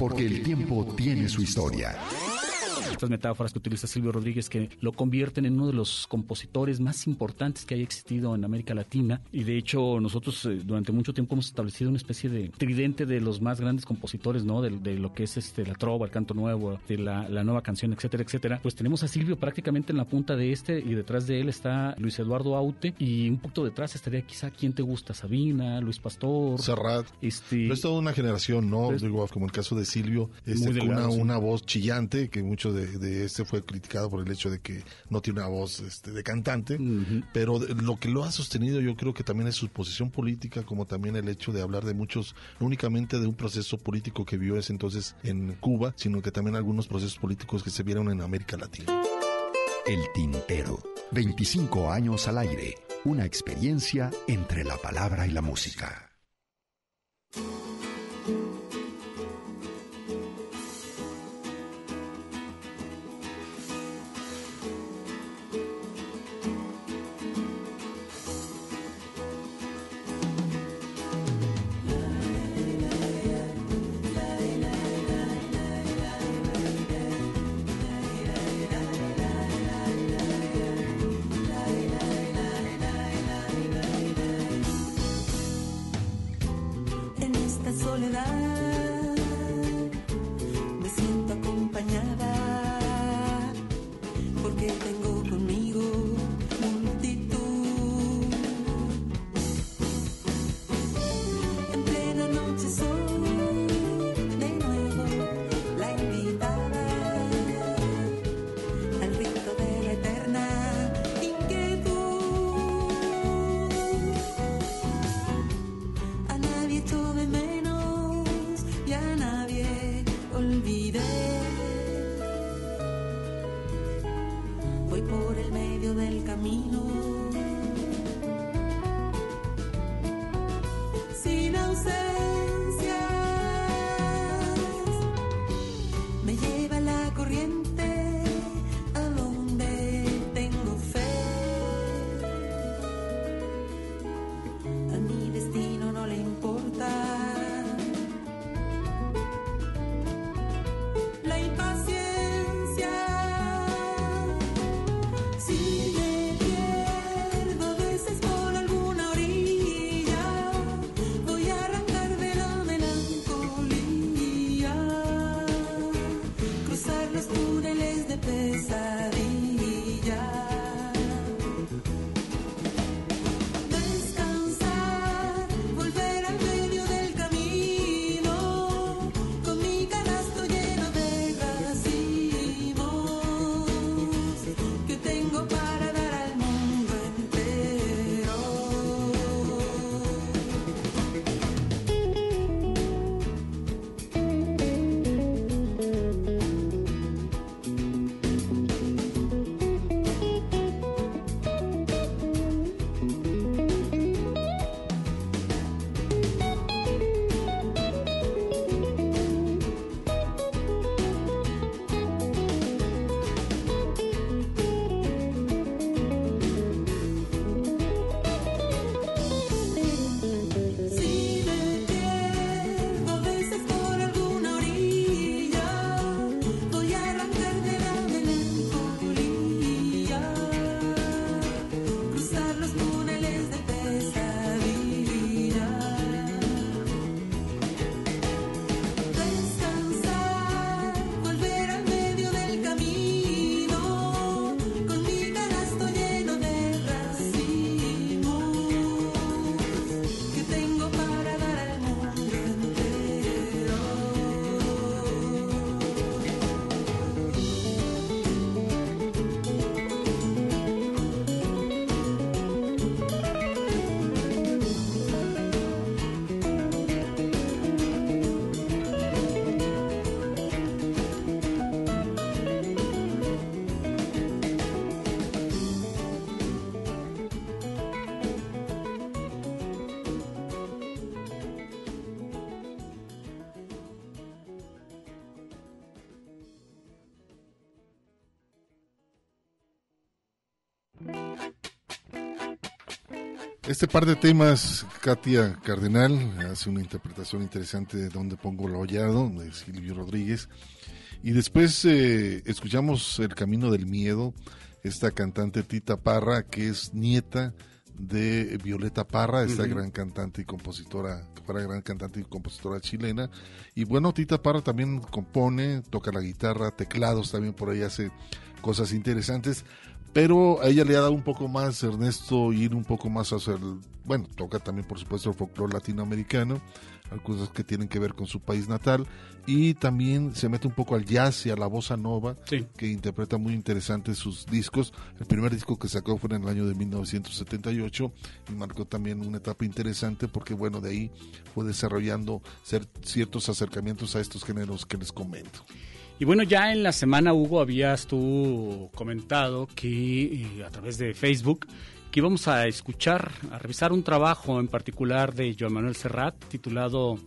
Porque el tiempo tiene su historia.
Estas metáforas que utiliza Silvio Rodríguez que lo convierten en uno de los compositores más importantes que haya existido en América Latina y de hecho nosotros eh, durante mucho tiempo hemos establecido una especie de tridente de los más grandes compositores, ¿no? De, de lo que es este la trova, el canto nuevo, de la, la, nueva canción, etcétera, etcétera. Pues tenemos a Silvio prácticamente en la punta de este y detrás de él está Luis Eduardo Aute y un poquito detrás estaría quizá quién te gusta, Sabina, Luis Pastor,
Serrat.
Este,
Pero es toda una generación, ¿no?
Pues,
Digo, como el caso de Silvio, este,
delgado,
una,
sí.
una voz chillante que mucho de, de, este fue criticado por el hecho de que no tiene una voz este, de cantante, uh -huh. pero de, lo que lo ha sostenido yo creo que también es su posición política, como también el hecho de hablar de muchos, no únicamente de un proceso político que vivió ese entonces en Cuba, sino que también algunos procesos políticos que se vieron en América Latina.
El Tintero, 25 años al aire, una experiencia entre la palabra y la música.
Este par de temas, Katia Cardenal hace una interpretación interesante de Donde Pongo lo Hollado, de Silvio Rodríguez. Y después eh, escuchamos El Camino del Miedo, esta cantante Tita Parra, que es nieta de Violeta Parra, esta gran cantante y compositora, que fuera gran cantante y compositora chilena. Y bueno, Tita Parra también compone, toca la guitarra, teclados, también por ahí hace cosas interesantes. Pero a ella le ha dado un poco más, Ernesto, ir un poco más hacia el, bueno, toca también por supuesto el folclore latinoamericano, algunas que tienen que ver con su país natal, y también se mete un poco al jazz y a la bossa nova, que interpreta muy interesante sus discos. El primer disco que sacó fue en el año de 1978 y marcó también una etapa interesante porque, bueno, de ahí fue desarrollando ciertos acercamientos a estos géneros que les comento.
Y bueno, ya en la semana, Hugo, habías tú comentado que eh, a través de Facebook que íbamos a escuchar, a revisar un trabajo en particular de Joan Manuel Serrat titulado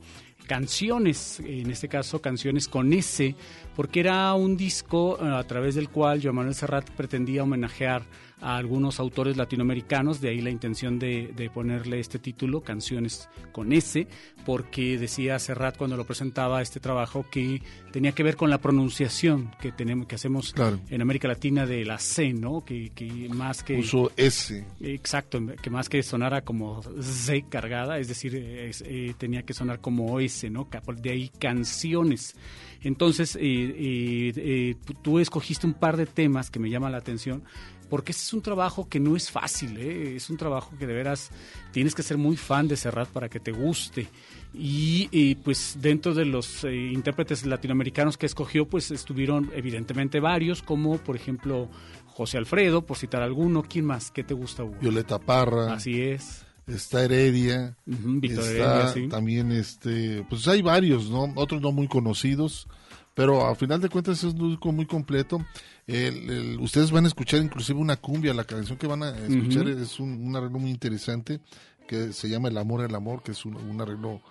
Canciones, en este caso Canciones con S, porque era un disco eh, a través del cual Joan Manuel Serrat pretendía homenajear a algunos autores latinoamericanos, de ahí la intención de, de ponerle este título, Canciones con S, porque decía Serrat cuando lo presentaba este trabajo que tenía que ver con la pronunciación que tenemos que hacemos
Claro.
en América Latina de la C, ¿no? Que, que más que
Puso S.
Exacto, que más que sonara como Z cargada, es decir, es- eh, tenía que sonar como S, ¿no? De ahí canciones. Entonces, eh, eh, eh, tú escogiste un par de temas que me llaman la atención, porque este es un trabajo que no es fácil, ¿eh? es un trabajo que de veras tienes que ser muy fan de Serrat para que te guste. Y, pues dentro de los eh, intérpretes latinoamericanos que escogió, pues estuvieron evidentemente varios, como por ejemplo José Alfredo, por citar alguno. ¿Quién más? ¿Qué te gusta, Hugo?
Violeta Parra.
Así es.
Está Heredia.
Ujú, Víctor
está
Heredia, sí.
también este, pues hay varios, ¿no? Otros no muy conocidos, pero a final de cuentas es un disco muy completo. El- el- ustedes van a escuchar inclusive una cumbia, la canción que van a escuchar es un, un arreglo muy interesante que se llama El amor, el amor, que es un, un arreglo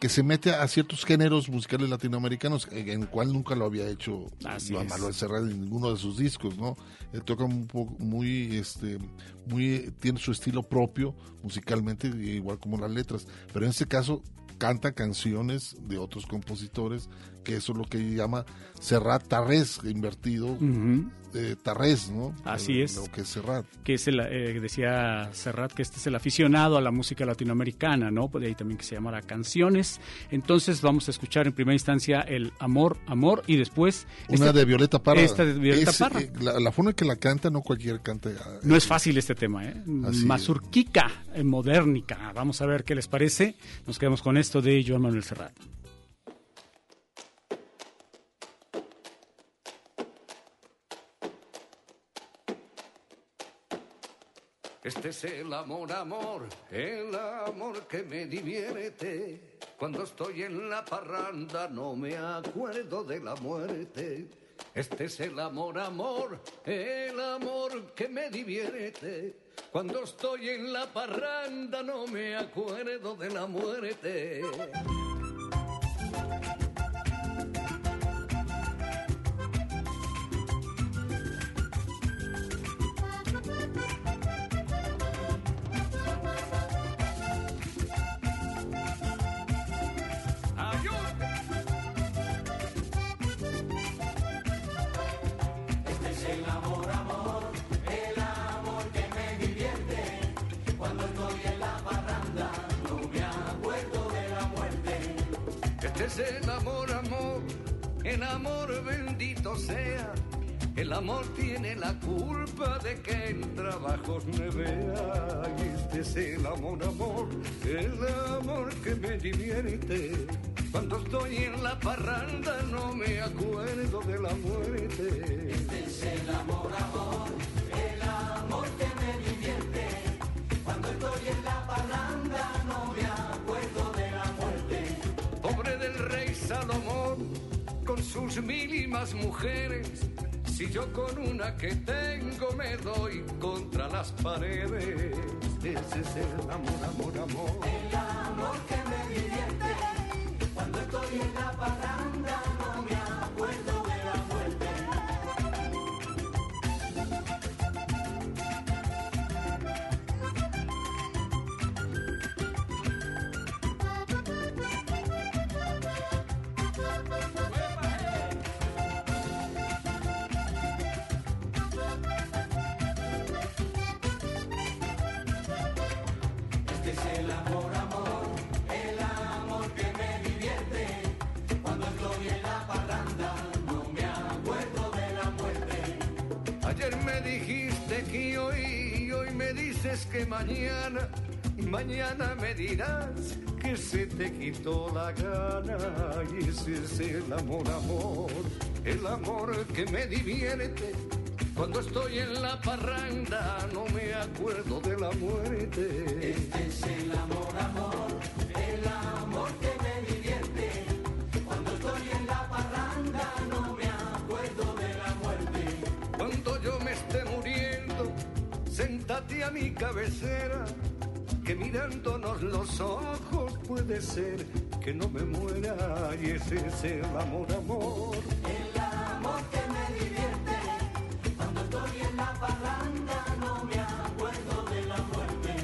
que se mete a ciertos géneros musicales latinoamericanos, en en el cual nunca lo había hecho
Así es.
Manuel Serrat en ninguno de sus discos, ¿no? Él toca un poco muy, este, muy, tiene su estilo propio musicalmente, igual como las letras, pero en este caso canta canciones de otros compositores, que eso es lo que llama Serrat Tarrés, invertido,
Ujú.
eh, Tarrés, ¿no?
Así
Eh,
es.
Lo que es Serrat.
que es el, eh, decía Serrat que este es el aficionado a la música latinoamericana, ¿no? De ahí también que se llamara Canciones. Entonces vamos a escuchar en primera instancia el Amor, Amor y después...
Una
esta-
de Violeta Parra.
Esta de Violeta
Es,
Parra.
eh, la, la forma en que la canta, no cualquier canta. ah,
No es fácil este tema, ¿eh? Mazurquica, eh, modernica. Vamos a ver qué les parece. Nos quedamos con esto de Joan Manuel Serrat.
Este es el amor, amor, el amor que me divierte. Cuando estoy en la parranda no me acuerdo de la muerte. Este es el amor, amor, el amor que me divierte. Cuando estoy en la parranda no me acuerdo de la muerte.
Es el amor, amor, el amor
bendito sea. El amor tiene la culpa de que en trabajos me vea. Y este es el amor, amor, el amor que me divierte. Cuando estoy en la parranda no me acuerdo de la muerte.
Este es el amor, amor, el
sus más mujeres. Si yo con una que tengo me doy contra las paredes. Ese es el amor, amor, amor. Es que mañana, mañana me dirás que se te quitó la gana y ese es el amor, amor, el amor que me divierte. Cuando estoy en la parranda no me acuerdo de la muerte.
Este es el amor, amor,
cabecera, que mirándonos los ojos puede ser que no me muera y ese es el amor, amor.
El amor que me divierte. Cuando estoy en la parranda no me acuerdo de la muerte.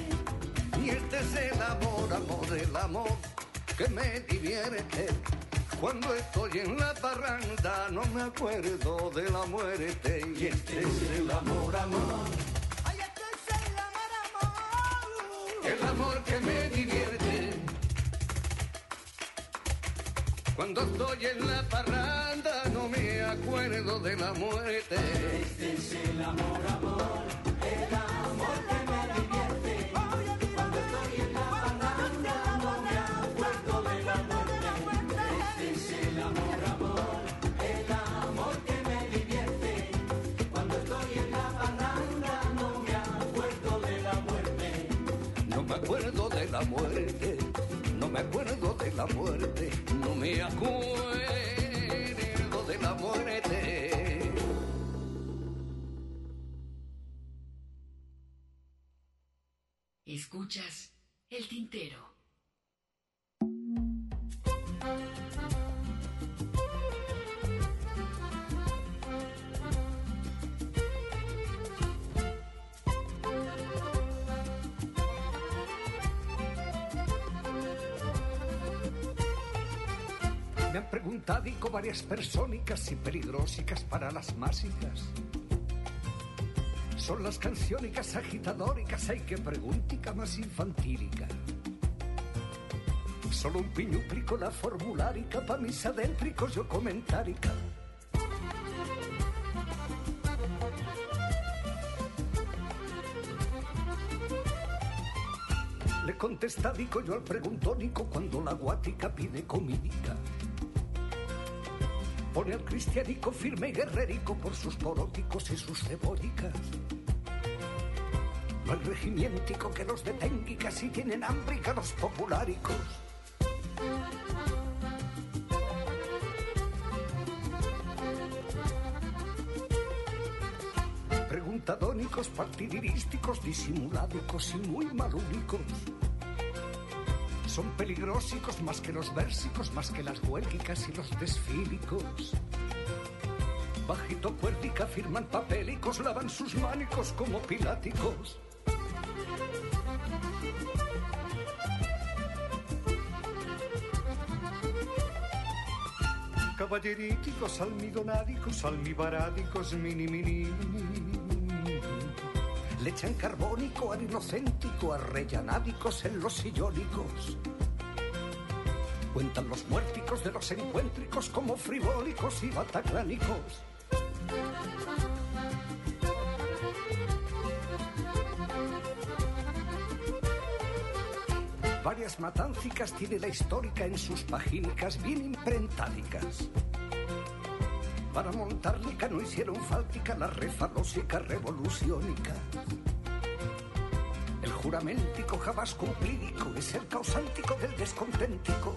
Y este es el amor, amor, el amor que me divierte. Cuando estoy en la parranda no me acuerdo de la muerte. Y este es el amor, amor. Divierte. Cuando estoy en la parranda no me acuerdo de la muerte.
Este es el amor, amor, el amor muerte. No me acuerdo de la muerte.
Escuchas el tintero.
Preguntado varias persónicas y peligrosicas para las másicas. Son las canciónicas agitadóricas, hay que preguntica más infantílica. Solo un piñuplico la formulárica pa' mis adéntricos yo comentárica. Le contestadico yo al preguntónico cuando la guática pide comidica. Pone al cristianico firme y guerrerico por sus poróticos y sus cebollicas. No hay regimientico que los detenga y casi tienen hambre que los populáricos. Preguntadónicos, partidirísticos, disimuládicos y muy malúnicos. Son peligrosicos más que los versicos, más que las huélgicas y los desfílicos. Bajito cuérdica firman papélicos, lavan sus mánicos como piláticos. Caballeríticos, almidonádicos, almibarádicos, mini, mini, mini. Le echan carbónico al inocéntico, arrellanádicos en los sillónicos. Cuentan los muérticos de los encuéntricos como frivólicos y bataclánicos. Varias matáncicas tiene la histórica en sus pagínicas bien imprentádicas. Para montarlica no hicieron fáltica la refalósica revoluciónica. El juramentico jamás cumplídico es el causántico del desconténtico.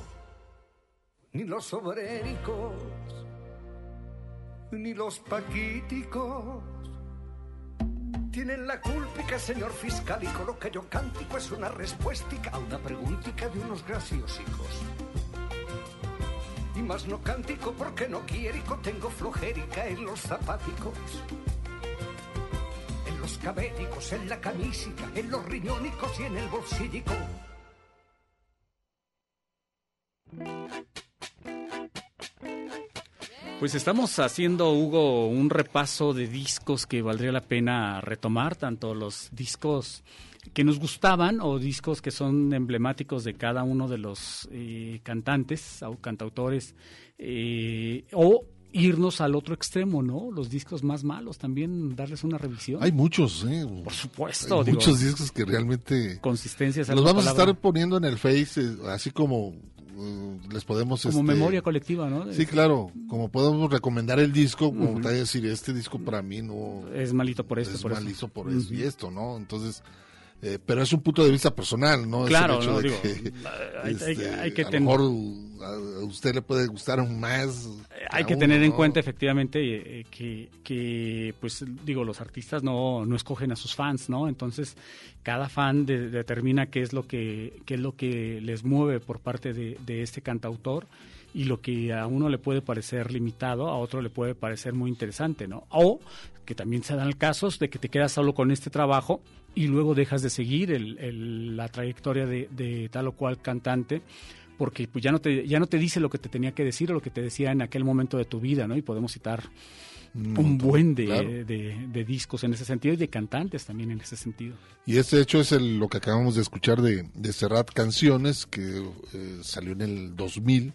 Ni los obréricos, ni los paquíticos. Tienen la culpica, señor fiscalico. Lo que yo cántico es una respuestica a una preguntica de unos graciosicos. Más no cántico porque no quierico, tengo flojérica en los zapáticos. En los cabélicos, en la camísica, en los riñónicos y en el bolsillico.
Pues estamos haciendo, Hugo, un repaso de discos que valdría la pena retomar, tanto los discos que nos gustaban o discos que son emblemáticos de cada uno de los eh, cantantes o cantautores, eh, o irnos al otro extremo, ¿no? Los discos más malos también darles una revisión.
Hay muchos, ¿eh?
Por supuesto,
Hay
digo,
muchos discos que realmente...
Consistencia.
Los vamos a estar poniendo en el Face, eh, así como eh, les podemos...
como
este,
memoria colectiva, ¿no?
Sí, claro, como podemos recomendar el disco, como tal decir, este disco para mí no...
Es malito por esto,
es
por eso.
malito por esto y esto, ¿no? Entonces... eh, pero es un punto de vista personal, ¿no? Es el
Claro,
hecho
no,
de
digo,
que,
hay-
este,
hay que
a lo mejor a usted le puede gustar más.
Hay que
uno,
tener en
¿no?
cuenta efectivamente eh, que, que, pues digo, los artistas no, no escogen a sus fans, ¿no? Entonces, cada fan de- determina qué es lo que, qué es lo que les mueve por parte de, de este cantautor y lo que a uno le puede parecer limitado, a otro le puede parecer muy interesante, ¿no? O que también se dan casos de que te quedas solo con este trabajo y luego dejas de seguir el- el- la trayectoria de, de tal o cual cantante porque pues ya no te ya no te dice lo que te tenía que decir o lo que te decía en aquel momento de tu vida, ¿no? Y podemos citar
Un
buen de,
claro.
de- de discos en ese sentido y de cantantes también en ese sentido.
Y este hecho es el- lo que acabamos de escuchar de, de Serrat Canciones, que eh, salió en el 2000.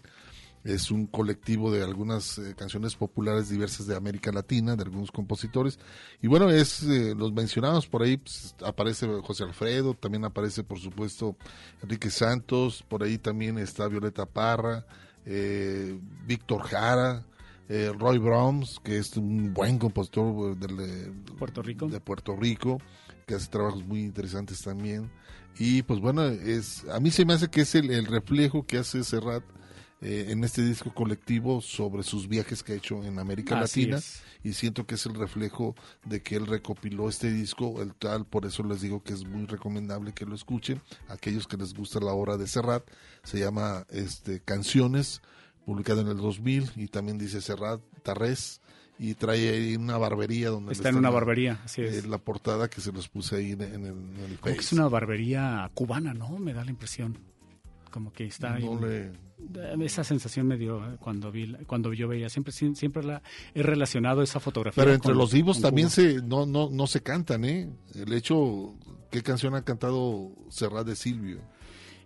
Es un colectivo de algunas eh, canciones populares diversas de América Latina, de algunos compositores. Y bueno, es eh, los mencionados por ahí, pues, aparece José Alfredo, también aparece por supuesto Enrique Santos, por ahí también está Violeta Parra, eh, Víctor Jara, Roy Brahms, que es un buen compositor eh,
Puerto Rico.
de Puerto Rico, que hace trabajos muy interesantes también. Y pues bueno, es a mí se me hace que es el, el reflejo que hace Serrat eh, en este disco colectivo sobre sus viajes que ha hecho en América
Así
Latina
es.
y siento que es el reflejo de que él recopiló este disco, el tal, por eso les digo que es muy recomendable que lo escuchen, aquellos que les gusta la obra de Serrat, se llama este Canciones, publicado en el 2000 y también dice Serrat Tarrés y trae ahí una barbería donde
Está en una barbería, así es.
eh, la portada que se los puse ahí en, el, en el
Como que es una barbería cubana, ¿no? Me da la impresión. Como que está ahí.
No le-
Esa sensación me dio eh, cuando vi cuando yo veía siempre siempre la he relacionado esa fotografía.
Pero entre
con-
los vivos también
Cuba.
se no no no se cantan, ¿eh? El hecho qué canción ha cantado Serrat de Silvio.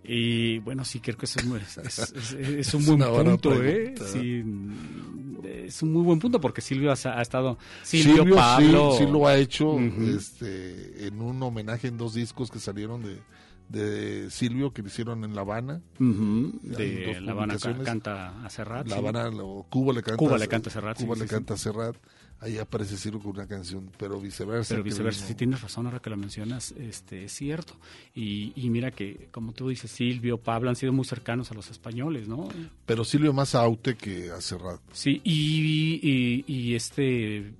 Y bueno, sí, creo que eso es, muy- es- es- es- es un buen punto, ¿eh? Sí, es un muy buen punto porque Silvio ha, ha estado. Silvio,
Silvio,
Pablo.
sí, sí lo ha hecho este en un homenaje en dos discos que salieron de, de Silvio que le hicieron en La Habana.
Ujú,
Hay
de
dos
La Habana canta a Serrat.
La
sí.
Habana, o Cuba le canta,
Cuba le canta a Serrat,
Cuba
sí,
le
sí,
canta a Serrat. Ahí aparece Silvio con una canción, pero viceversa.
Pero viceversa, si tienes razón ahora que lo mencionas, este, es cierto. Y, y mira que, como tú dices, Silvio, Pablo han sido muy cercanos a los españoles, ¿no?
Pero Silvio más a Aute que a Serrat.
Sí, y, y- y este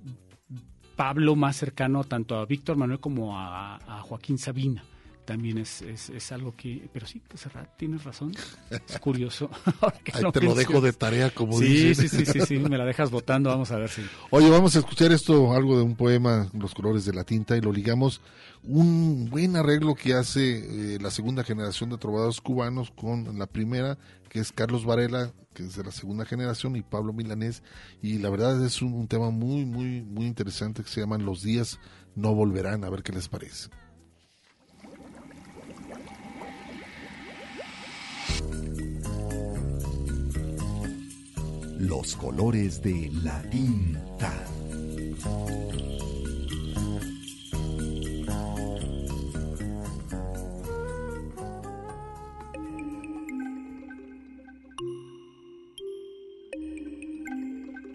Pablo más cercano tanto a Víctor Manuel como a, a Joaquín Sabina. También es, es, es algo que... Pero sí, Serrat, tienes razón. Es curioso. Ahora que
Ahí te lo dejo de tarea, como
sí,
dicen.
Sí, sí, sí, sí, me la dejas votando, vamos a ver si...
Oye, vamos a escuchar esto, algo de un poema, Los colores de la tinta, y lo ligamos. Un buen arreglo que hace eh, la segunda generación de trovadores cubanos con la primera, que es Carlos Varela, que es de la segunda generación, y Pablo Milanés. Y la verdad es un, un tema muy, muy, muy interesante que se llaman Los días no volverán. A ver qué les parece.
Los colores de la tinta.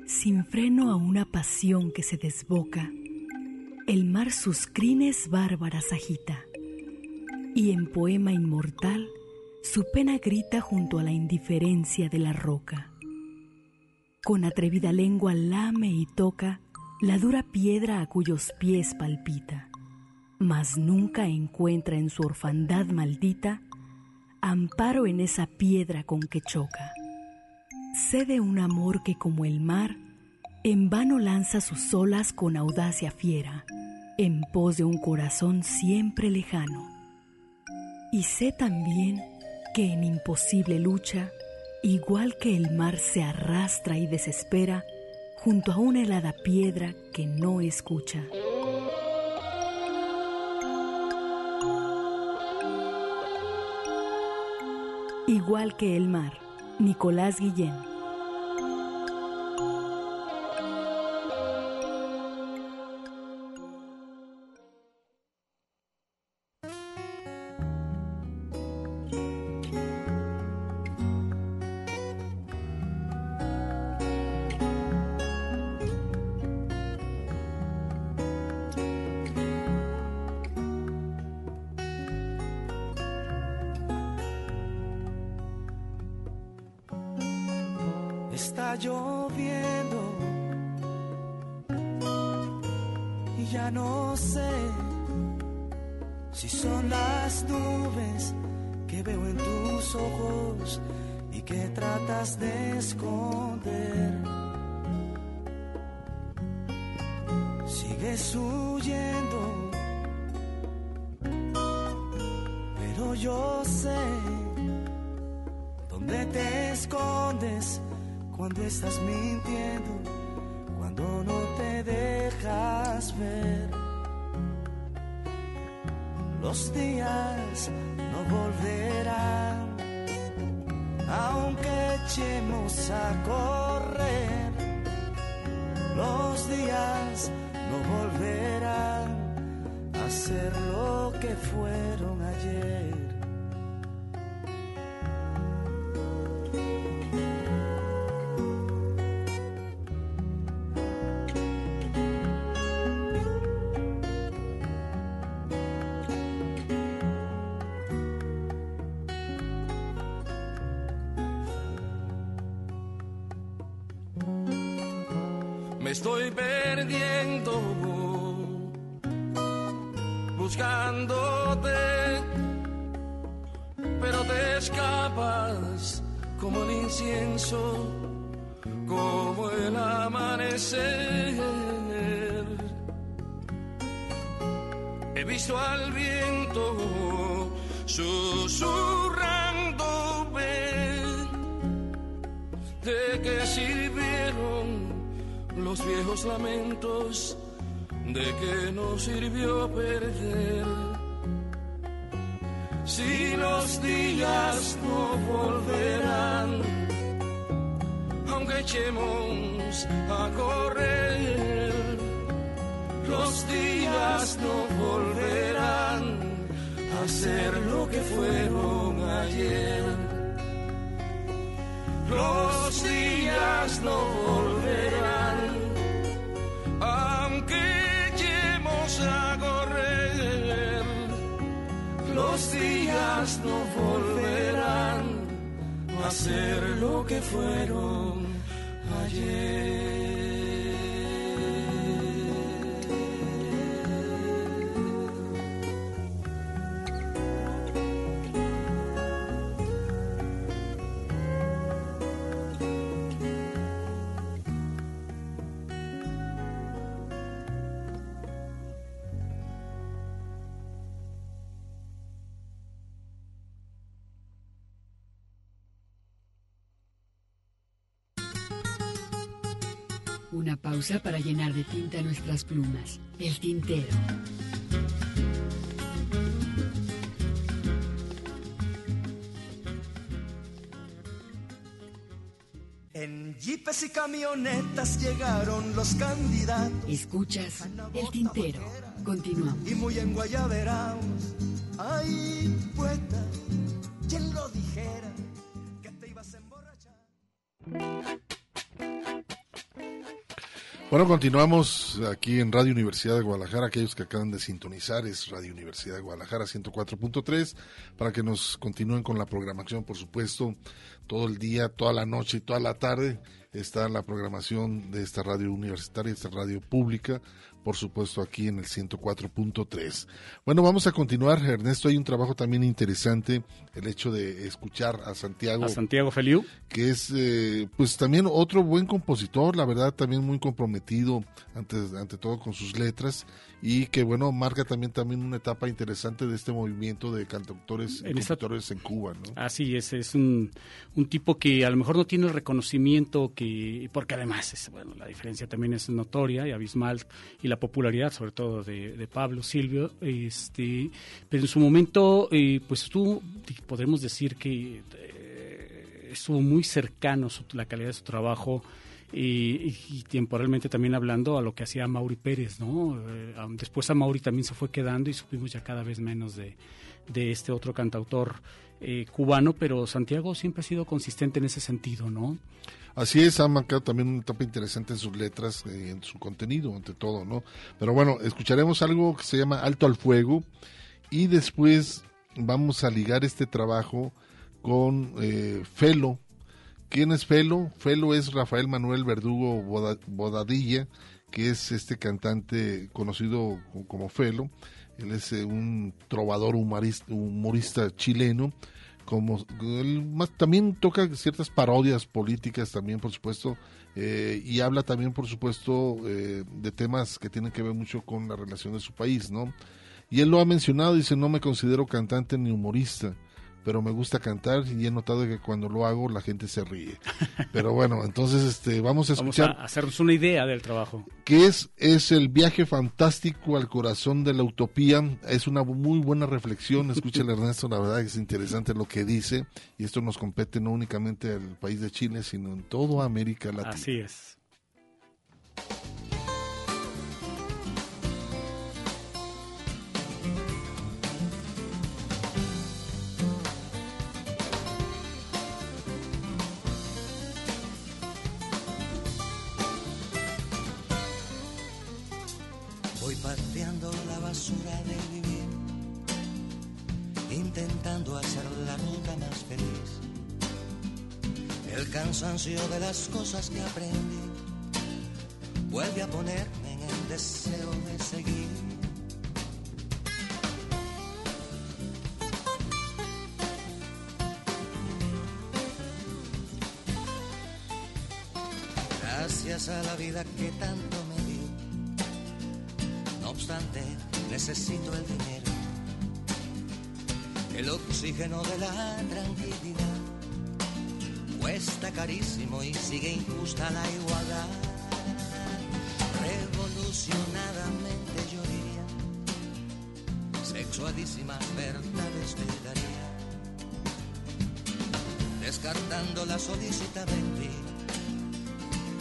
Sin freno a una pasión que se desboca, el mar sus crines bárbaras agita, y en poema inmortal su pena grita junto a la indiferencia de la roca. Con atrevida lengua lame y toca la dura piedra a cuyos pies palpita, mas nunca encuentra en su orfandad maldita amparo en esa piedra con que choca. Sé un amor que como el mar, en vano lanza sus olas con audacia fiera, en pos de un corazón siempre lejano. Y sé también que en imposible lucha, igual que el mar se arrastra y desespera, junto a una helada piedra que no escucha. Igual que el mar, Nicolás Guillén.
Los días no volverán, aunque echemos a correr. Los días no volverán a ser lo que fueron ayer.
Pausa para llenar de tinta nuestras plumas. El tintero.
En jeepes y camionetas llegaron los candidatos.
Escuchas el tintero. Continuamos.
Y muy en guayaberaos. Ay, poeta, quien lo dijera que te ibas a emborrachar.
Bueno, continuamos aquí en Radio Universidad de Guadalajara. Aquellos que acaban de sintonizar es Radio Universidad de Guadalajara 104.3 para que nos continúen con la programación, por supuesto, todo el día, toda la noche y toda la tarde está la programación de esta radio universitaria, esta radio pública, por supuesto aquí en el 104.3. Bueno, vamos a continuar, Ernesto, hay un trabajo también interesante, el hecho de escuchar a Santiago.
A Santiago Feliu.
Que es, eh, pues también otro buen compositor, la verdad, también muy comprometido ante, ante todo con sus letras y que, bueno, marca también, también una etapa interesante de este movimiento de cantautores y
En esta-
en Cuba, ¿no?
Así es, es un, un tipo que a lo mejor no tiene el reconocimiento que, porque además es, bueno, la diferencia también es notoria y abismal y la popularidad sobre todo de, de Pablo Silvio, este, pero en su momento, eh, pues estuvo, podemos decir que eh, estuvo muy cercano su- la calidad de su trabajo y, y temporalmente también hablando a lo que hacía Mauri Pérez, ¿no? Eh, después a Mauri también se fue quedando y supimos ya cada vez menos de, de este otro cantautor eh, cubano, pero Santiago siempre ha sido consistente en ese sentido, ¿no?
Así es, ha marcado también una etapa interesante en sus letras, eh, en su contenido, ante todo, ¿no? Pero bueno, escucharemos algo que se llama Alto al Fuego y después vamos a ligar este trabajo con eh, Felo, ¿Quién es Felo? Felo es Rafael Manuel Verdugo Boda- Bodadilla, que es este cantante conocido co- como Felo. Él es eh, un trovador humorista, humorista chileno. Como, él más- también toca ciertas parodias políticas también, por supuesto, eh, y habla también, por supuesto, eh, de temas que tienen que ver mucho con la relación de su país, ¿no? Y él lo ha mencionado, dice, no me considero cantante ni humorista, pero me gusta cantar y he notado que cuando lo hago la gente se ríe. Pero bueno, entonces este vamos a
Vamos a
escuchar
hacernos una idea del trabajo.
que es, es el viaje fantástico al corazón de la utopía. Es una muy buena reflexión. Escúchale, Ernesto, la verdad es interesante lo que dice. Y esto nos compete no únicamente al país de Chile, sino en toda América Latina.
Así es.
El cansancio de las cosas que aprendí vuelve a ponerme en el deseo de seguir. Gracias a la vida que tanto me dio. No obstante, necesito el dinero, el oxígeno de la tranquilidad. Cuesta carísimo y sigue injusta la igualdad. Revolucionadamente yo diría, sexualísimas verdades te daría. Descartando la solicita mentira,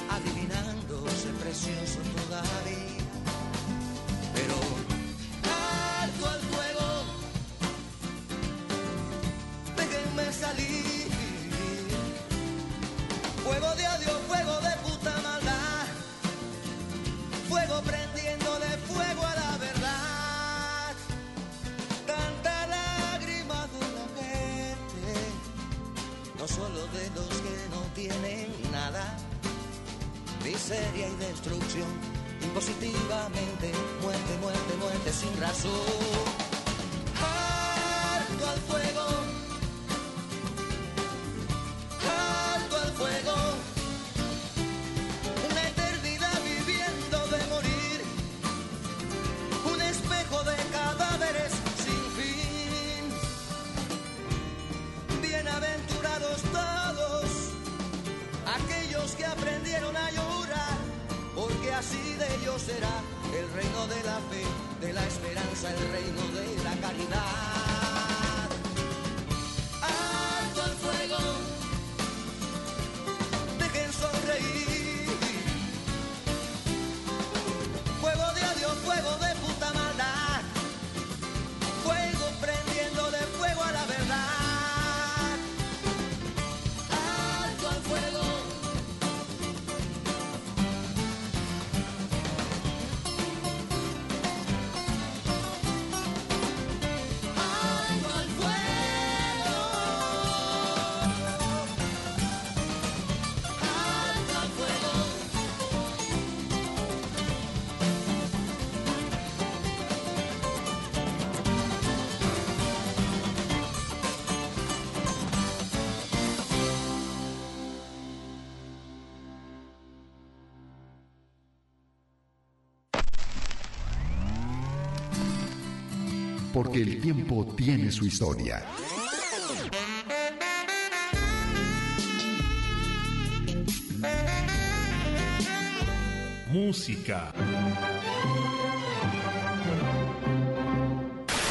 adivinándose precioso todavía Porque el
tiempo tiene su historia.
Música.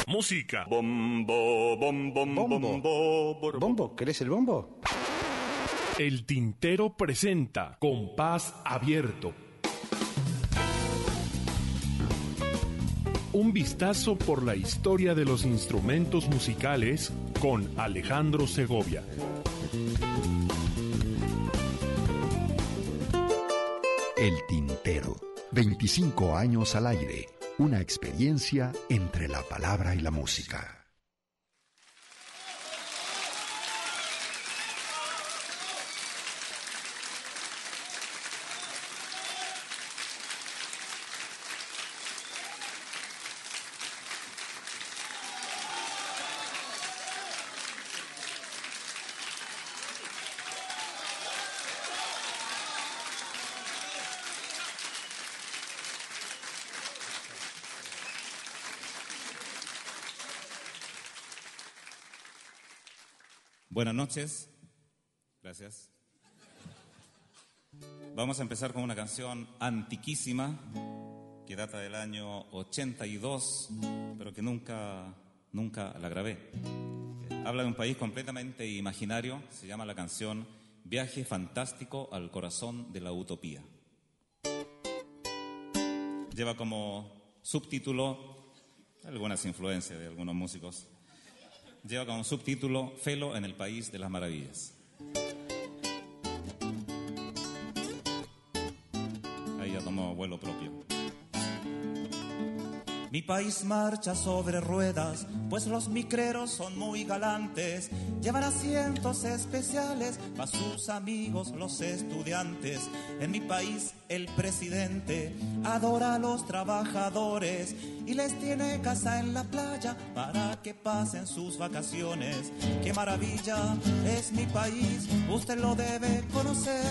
Música. Bombo, bombo, bombo, bombo.
¿Querés el bombo?
El Tintero presenta Compás Abierto. Un vistazo por la historia de los instrumentos musicales con Alejandro Segovia.
El Tintero. 25 años al aire. Una experiencia entre la palabra y la música.
Buenas noches. Gracias. Vamos a empezar con una canción antiquísima que data del año 82, pero que nunca, nunca la grabé. Habla de un país completamente imaginario, se llama la canción Viaje fantástico al corazón de la utopía. Lleva como subtítulo algunas influencias de algunos músicos. Lleva como subtítulo Felo en el país de las maravillas. Mi país marcha sobre ruedas, pues los micreros son muy galantes. Llevan asientos especiales para sus amigos los estudiantes. En mi país el presidente adora a los trabajadores y les tiene casa en la playa para que pasen sus vacaciones. Qué maravilla es mi país, usted lo debe conocer.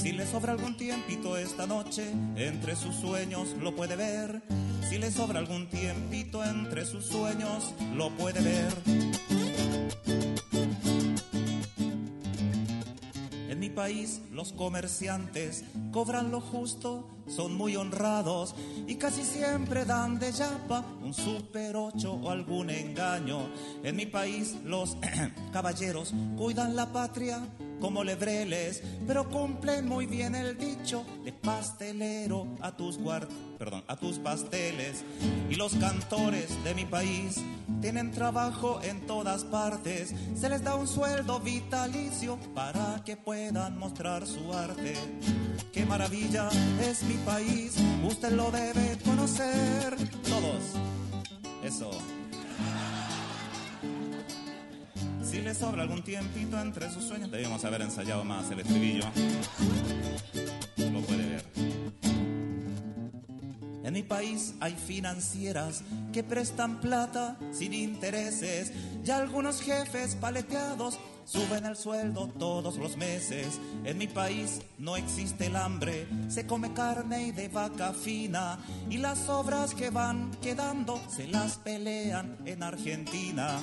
Si le sobra algún tiempito esta noche, entre sus sueños lo puede ver. Si le sobra algún tiempito entre sus sueños, lo puede ver. En mi país los comerciantes cobran lo justo, son muy honrados y casi siempre dan de yapa un super ocho o algún engaño. En mi país los caballeros cuidan la patria como lebreles, pero cumplen muy bien el dicho de pastelero a tus guard pasteles. Y los cantores de mi país tienen trabajo en todas partes, se les da un sueldo vitalicio para que puedan mostrar su arte. Qué maravilla es mi país, usted lo debe conocer. Todos. Eso. Le sobra algún tiempito entre sus sueños, debemos haber ensayado más el estribillo. Lo puede ver. En mi país hay financieras que prestan plata sin intereses y algunos jefes paleteados suben el sueldo todos los meses. En mi país no existe el hambre, se come carne y de vaca fina y las obras que van quedando se las pelean en Argentina.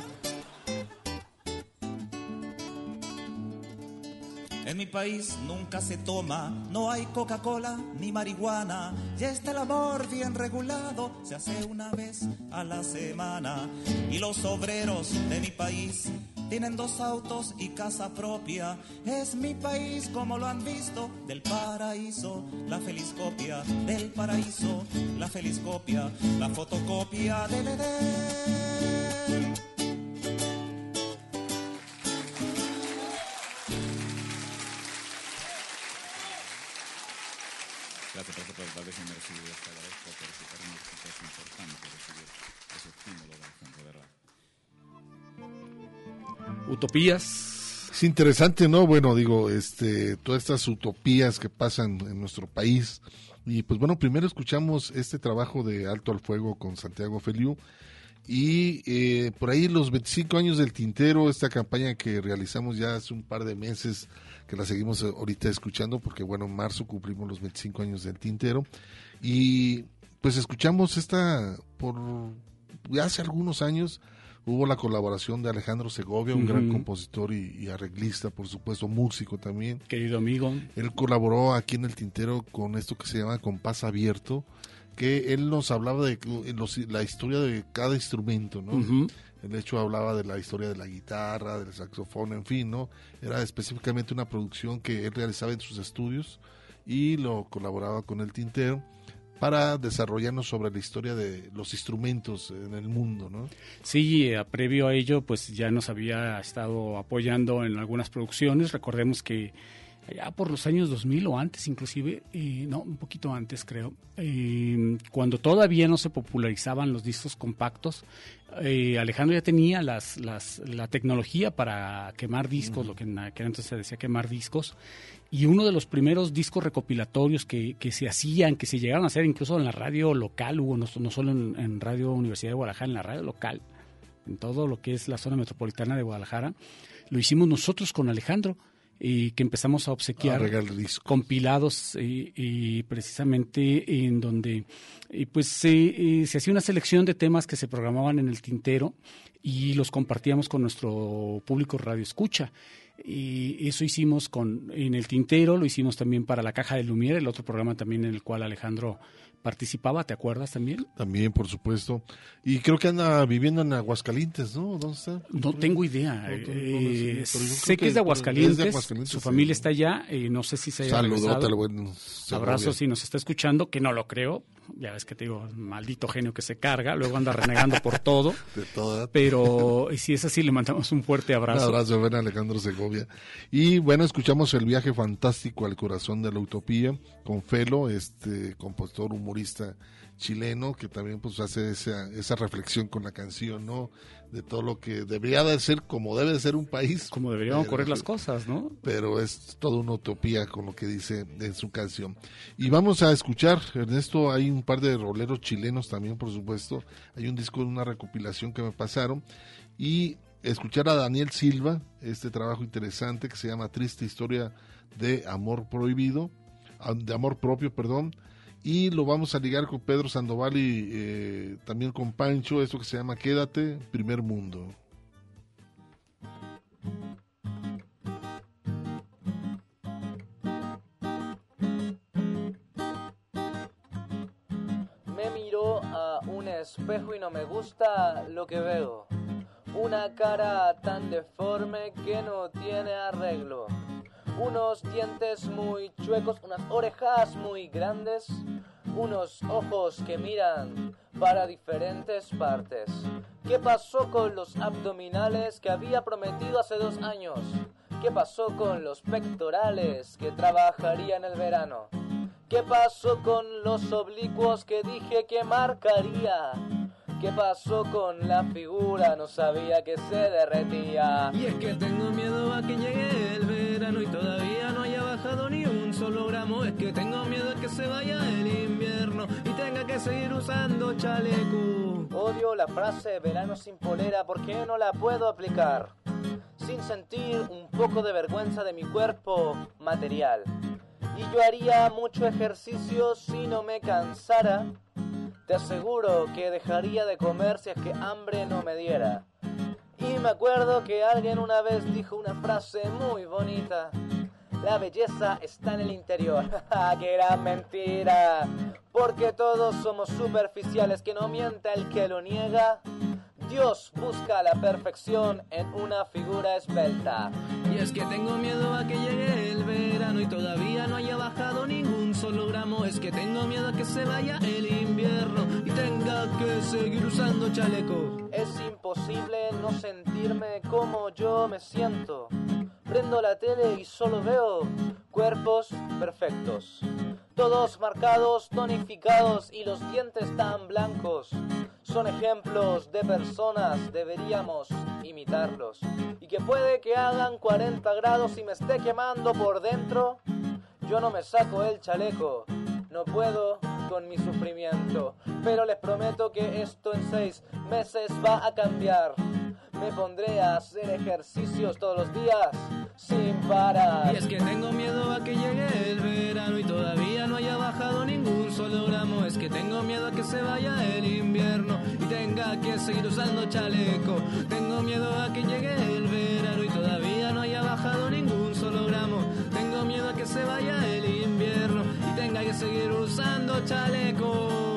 En mi país nunca se toma, no hay Coca-Cola ni marihuana. Ya está el amor bien regulado, se hace una vez a la semana. Y los obreros de mi país tienen dos autos y casa propia. Es mi país como lo han visto, del paraíso, la feliz copia. Del paraíso, la feliz copia, la fotocopia del Edén. Inmersivo. Te agradezco porque para mí es importante recibir ese estímulo de la gente, ¿verdad?
Utopías.
Es interesante, ¿no? Bueno, digo, este, todas estas utopías que pasan en nuestro país. Y pues bueno, primero escuchamos este trabajo de Alto al Fuego con Santiago Feliu. Y eh, por ahí los 25 años del Tintero, esta campaña que realizamos ya hace un par de meses, que la seguimos ahorita escuchando, porque bueno, en marzo cumplimos los 25 años del Tintero. Y pues escuchamos esta, por hace algunos años, hubo la colaboración de Alejandro Segovia, un
Ujú.
gran compositor y, y arreglista, por supuesto, músico también.
Querido amigo.
Él colaboró aquí en el Tintero con esto que se llama Compás Abierto, que él nos hablaba de los- la historia de cada instrumento, ¿no?
Ujú.
De hecho, hablaba de la historia de la guitarra, del saxofón, en fin, ¿no? Era específicamente una producción que él realizaba en sus estudios y lo colaboraba con el Tintero para desarrollarnos sobre la historia de los instrumentos en el mundo, ¿no?
Sí, eh, previo a ello, pues ya nos había estado apoyando en algunas producciones. Recordemos que allá por los años 2000 o antes inclusive, eh, no, un poquito antes creo, eh, cuando todavía no se popularizaban los discos compactos, eh, Alejandro ya tenía las, las, la tecnología para quemar discos, lo que en aquel entonces se decía quemar discos, y uno de los primeros discos recopilatorios que, que se hacían, que se llegaron a hacer incluso en la radio local, hubo no, no solo en, en Radio Universidad de Guadalajara, en la radio local, en todo lo que es la zona metropolitana de Guadalajara, lo hicimos nosotros con Alejandro. Y que empezamos a obsequiar
A
compilados y, precisamente en donde y pues se, se hacía una selección de temas que se programaban en el tintero y los compartíamos con nuestro público radio escucha. Y eso hicimos con en el tintero, lo hicimos también para la caja de Lumière, el otro programa también en el cual Alejandro participaba, ¿te acuerdas también?
También, por supuesto. Y creo que anda viviendo en Aguascalientes, ¿no? ¿Dónde está?
No tengo idea.
No, no, no lo sé,
Eh, sé que, es de Aguascalientes.
es de Aguascalientes,
Su
sí.
familia está allá. eh, no sé si se haya
Saludote
regresado.
al buen Segovia.
Abrazos si nos está escuchando, que no lo creo. Ya ves que te digo, maldito genio que se carga. Luego anda renegando por todo.
De toda.
Pero si es así, le mandamos un fuerte abrazo.
Un abrazo, buen Alejandro Segovia. Y bueno, escuchamos el viaje fantástico al corazón de la utopía con Felo, este compositor humorista chileno que también pues hace esa, esa reflexión con la canción, ¿no? De todo lo que debería de ser como debe de ser un país.
Como deberían
Pero-
ocurrir las cosas, ¿no?
Pero es toda una utopía con lo que dice en su canción. Y vamos a escuchar, Ernesto, hay un par de roleros chilenos también, por supuesto. Hay un disco de una recopilación que me pasaron. Y escuchar a Daniel Silva, este trabajo interesante que se llama Triste Historia de Amor Prohibido, ah, de Amor Propio, perdón. Y lo vamos a ligar con Pedro Sandoval y eh, también con Pancho, esto que se llama Quédate, Primer Mundo.
Me miro a un espejo y no me gusta lo que veo. Una cara tan deforme que no tiene arreglo. Unos dientes muy chuecos, unas orejas muy grandes, unos ojos que miran para diferentes partes. ¿Qué pasó con los abdominales que había prometido hace dos años? ¿Qué pasó con los pectorales que trabajaría en el verano? ¿Qué pasó con los oblicuos que dije que marcaría? ¿Qué pasó con la figura? No sabía que se derretía.
Y es que tengo miedo a que llegue el verano y todavía no haya bajado ni un solo gramo. Es que tengo miedo a que se vaya el invierno y tenga que seguir usando chaleco.
Odio la frase verano sin polera, ¿por qué no la puedo aplicar? Sin sentir un poco de vergüenza de mi cuerpo material. Y yo haría mucho ejercicio si no me cansara. Te aseguro que dejaría de comer si es que hambre no me diera. Y me acuerdo que alguien una vez dijo una frase muy bonita. La belleza está en el interior. ¡Que era mentira! Porque todos somos superficiales, que no mienta el que lo niega. Dios busca la perfección en una figura esbelta.
Y es que tengo miedo a que llegue el verano y todavía no haya bajado ningún solo gramo. Es que tengo miedo a que se vaya el invierno y tenga que seguir usando chaleco.
Es imposible no sentirme como yo me siento. Prendo la tele y solo veo cuerpos perfectos. Todos marcados, tonificados y los dientes tan blancos. Son ejemplos de personas, deberíamos imitarlos. Y que puede que hagan 40 grados y me esté quemando por dentro. Yo no me saco el chaleco, no puedo con mi sufrimiento. Pero les prometo que esto en seis meses va a cambiar. Me pondré a hacer ejercicios todos los días sin parar.
Y es que tengo miedo a que llegue el verano y todavía no haya bajado ningún solo gramo. Es que tengo miedo a que se vaya el invierno y tenga que seguir usando chaleco. Tengo miedo a que llegue el verano y todavía no haya bajado ningún solo gramo. Tengo miedo a que se vaya el invierno y tenga que seguir usando chaleco.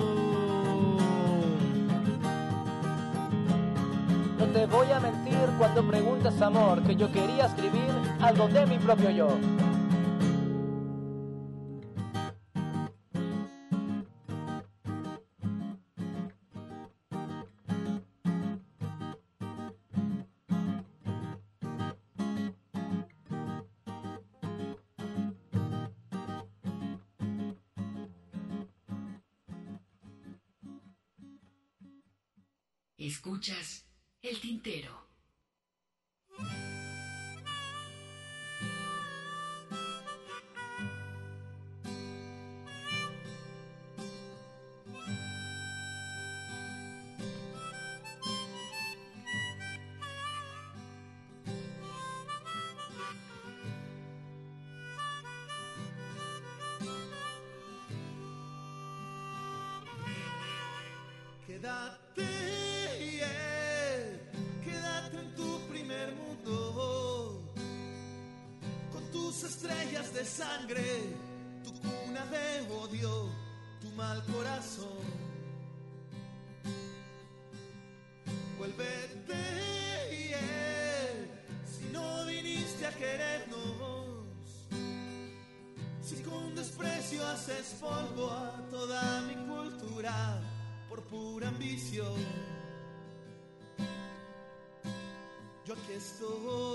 Te voy a mentir cuando preguntas amor que yo quería escribir algo de mi propio yo.
Escuchas el tintero.
Yo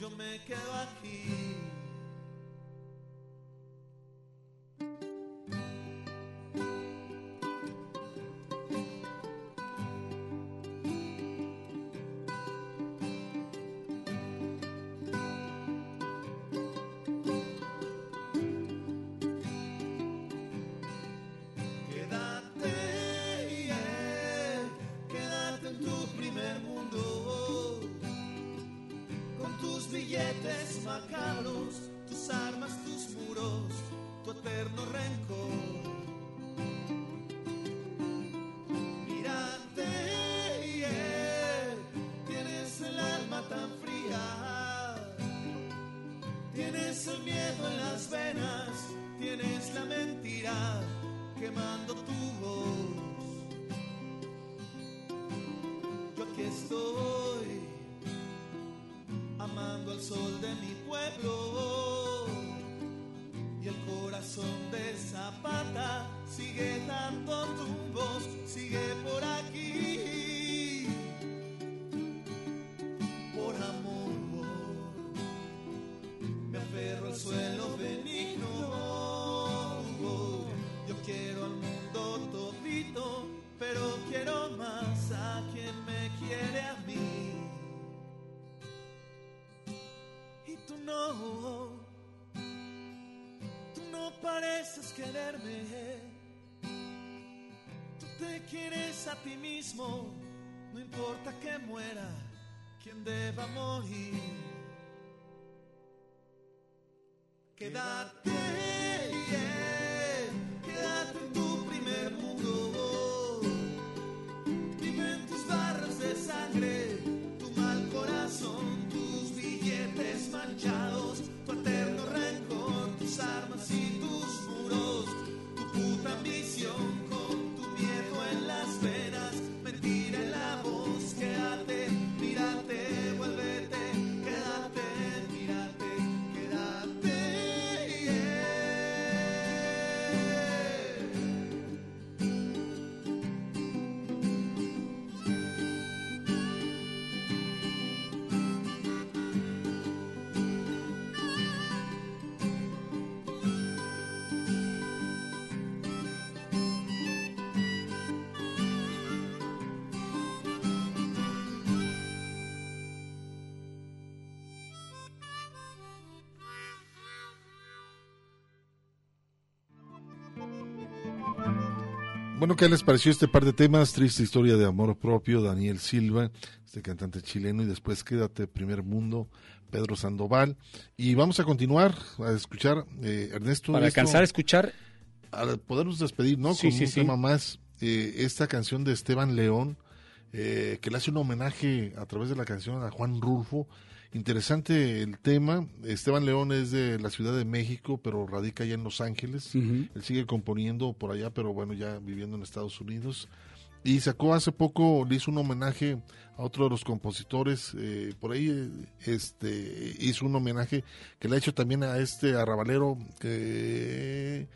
Yo me quedo aquí. Tienes el miedo en las venas, tienes la mentira quemando tu voz. Yo aquí estoy, amando al sol de mi pueblo. Y el corazón de Zapata sigue dando tumbos, sigue por aquí. A ti mismo, no importa que muera quien deba morir. Quédate,
Bueno, ¿qué les pareció este par de temas? Triste historia de amor propio, Daniel Silva, este cantante chileno, y después Quédate, Primer Mundo, Pedro Sandoval. Y vamos a continuar a escuchar, eh, Ernesto.
Para alcanzar a escuchar,
Al podernos despedir, ¿no?
Sí,
Con
sí,
un
sí.
tema más, eh, esta canción de Esteban León, eh, que le hace un homenaje a través de la canción a Juan Rulfo. Interesante el tema. Esteban León es de la Ciudad de México, pero radica allá en Los Ángeles. Él sigue componiendo por allá, pero bueno, ya viviendo en Estados Unidos. Y sacó hace poco, le hizo un homenaje a otro de los compositores, eh, por ahí este hizo un homenaje que le ha hecho también a este arrabalero que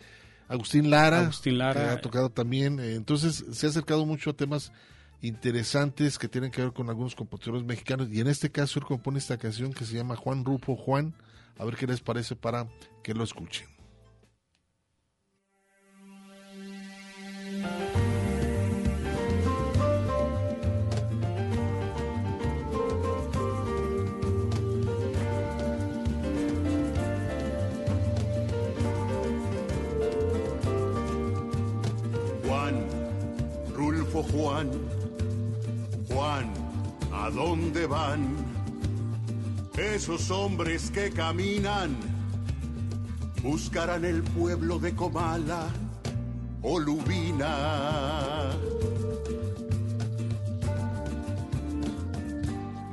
Agustín Lara,
Agustín Lara.
que ha tocado también. entonces se ha acercado mucho a temas interesantes que tienen que ver con algunos compositores mexicanos. Y en este caso él compone esta canción que se llama Juan Rufo Juan. A ver qué les parece para que lo escuchen.
Juan, Rulfo Juan ¿a dónde van? Esos hombres que caminan buscarán el pueblo de Comala o Lubina.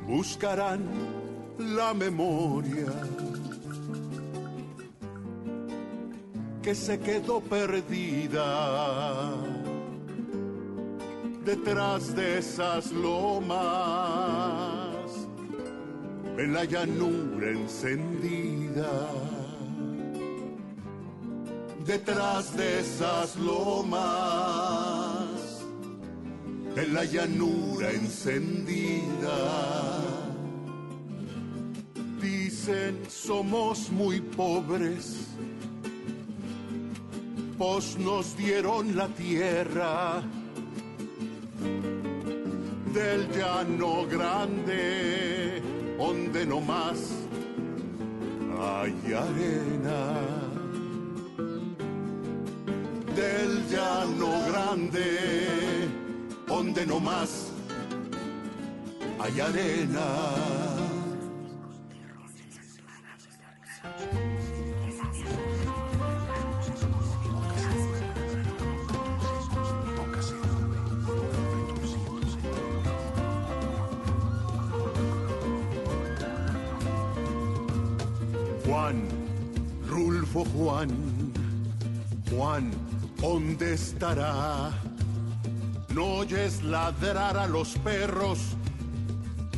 Buscarán la memoria que se quedó perdida detrás de esas lomas en la llanura encendida. Detrás de esas lomas en la llanura encendida. Dicen somos muy pobres pues nos dieron la tierra del llano grande, donde no más hay arena. Del llano grande, donde no más hay arena. Rulfo Juan, Juan, ¿dónde estará? No oyes ladrar a los perros,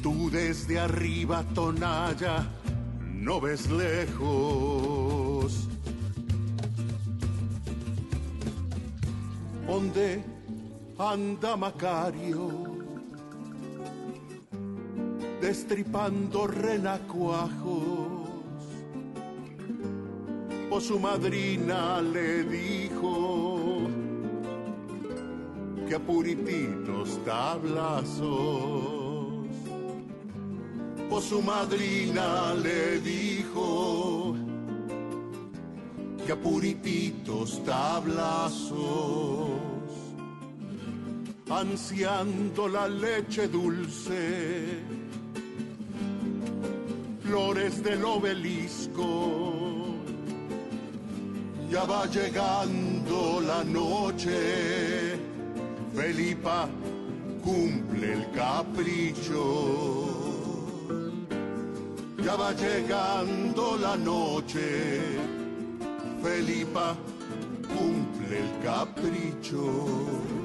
tú desde arriba, Tonaya, no ves lejos. ¿Dónde anda Macario? Destripando renacuajos o su madrina le dijo que a purititos tablazos. O su madrina le dijo que a purititos tablazos, ansiando la leche dulce, flores del obelisco ya va llegando la noche. Felipa cumple el capricho. Ya va llegando la noche. Felipa cumple el capricho.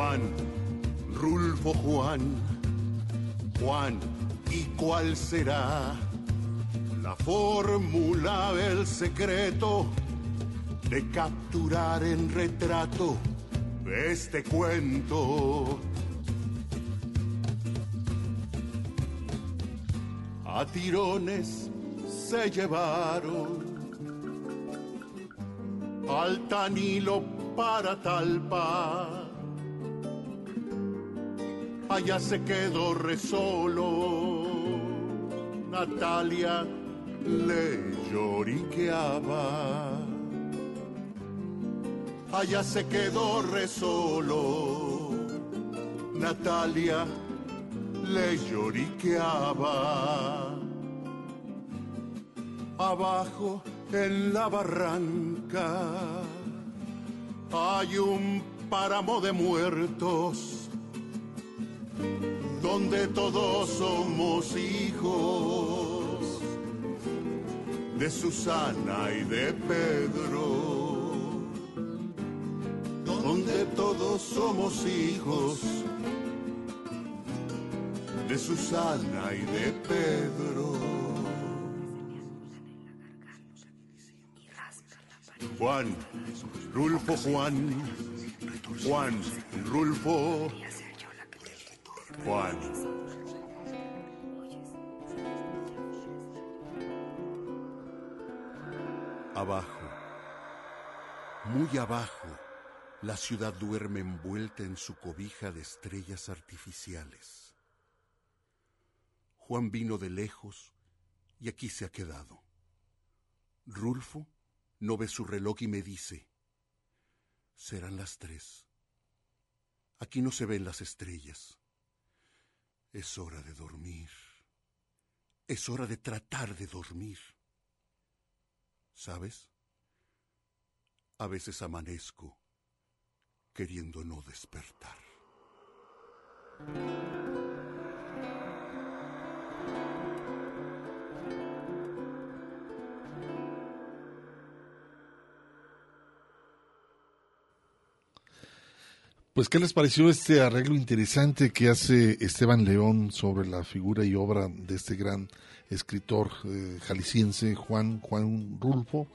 Juan, Rulfo Juan, Juan, ¿y cuál será la fórmula del secreto de capturar en retrato este cuento? A tirones se llevaron al Tanilo para Talpa. Allá se quedó re solo. Natalia le lloriqueaba. Allá se quedó re solo. Natalia le lloriqueaba. Abajo en la barranca hay un páramo de muertos donde todos somos hijos de Susana y de Pedro, donde todos somos hijos de Susana y de Pedro. Juan, Rulfo Juan, Juan, Rulfo, Juan. Abajo, muy abajo, La ciudad duerme envuelta en su cobija de estrellas artificiales. Juan vino de lejos y aquí se ha quedado. Rulfo no ve su reloj y me dice, serán las tres. Aquí no se ven las estrellas. Es hora de dormir. Es hora de tratar de dormir. ¿Sabes? A veces amanezco queriendo no despertar.
Pues, ¿qué les pareció este arreglo interesante que hace Esteban León sobre la figura y obra de este gran escritor eh, jalisciense, Juan, Juan Rulfo?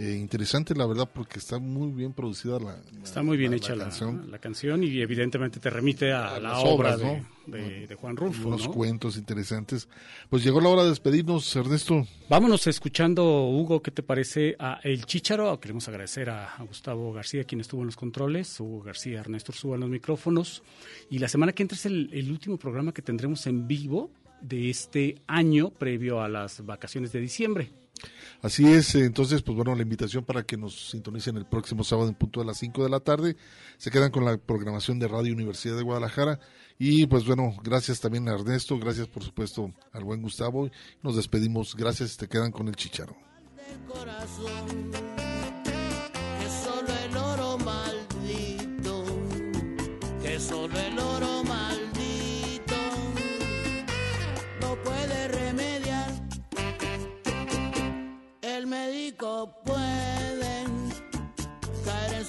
Eh, interesante, la verdad, porque está muy bien producida la,
Está muy bien
la-
hecha
la canción.
la canción y evidentemente te remite a,
a
la
las
obra
obras,
de,
¿no?
de- de Juan Rulfo.
Unos
¿no?
cuentos interesantes. Pues llegó la hora de despedirnos, Ernesto.
Vámonos escuchando, Hugo, ¿qué te parece a El Chícharo? Queremos agradecer a, a Gustavo García, quien estuvo en los controles, Hugo García, Ernesto Ursúa en los micrófonos. Y la semana que entra es el, el último programa que tendremos en vivo de este año previo a las vacaciones de diciembre.
Así es, entonces, pues bueno, la invitación para que nos sintonicen el próximo sábado en punto de las 5 de la tarde. Se quedan con la programación de Radio Universidad de Guadalajara. Y pues bueno, gracias también a Ernesto, gracias por supuesto al buen Gustavo. Nos despedimos, gracias, te quedan con el chicharo.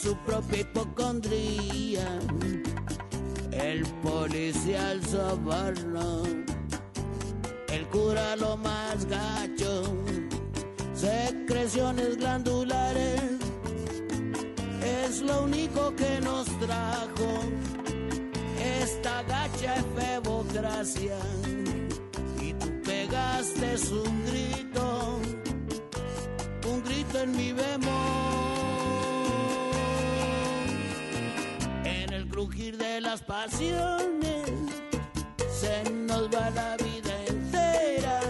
Su propia hipocondría. El policía al soborno el cura lo más gacho secreciones glandulares es lo único que nos trajo esta gacha efebocracia. Y tú pegaste un grito un grito en mi bemol crujir de las pasiones se nos va la vida entera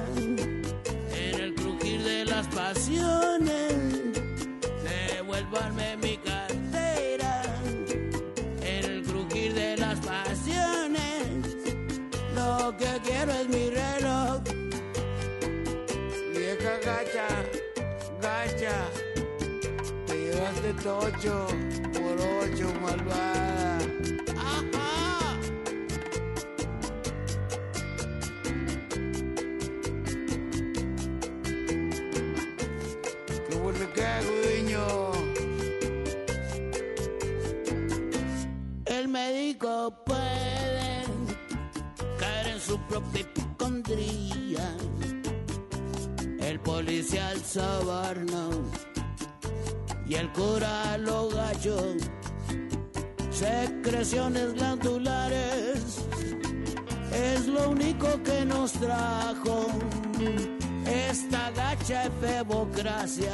en el crujir de las pasiones. Devuélvanme mi cartera. En el crujir de las pasiones. Lo que quiero es mi reloj. Vieja gacha, gacha. Te llevaste tocho por ocho, malvada. El médico puede caer en su propia hipocondría. El policía al y el cura a los gallos. Secreciones glandulares es lo único que nos trajo esta gacha efebocracia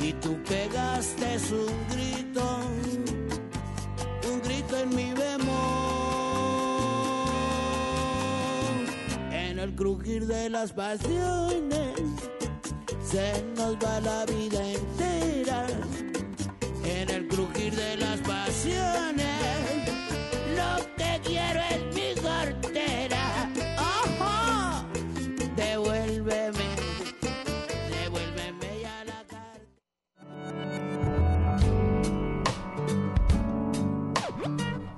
y tú pegaste un grito, un grito en mi bemol, en el crujir de las pasiones se nos va la vida entera, en el crujir de las pasiones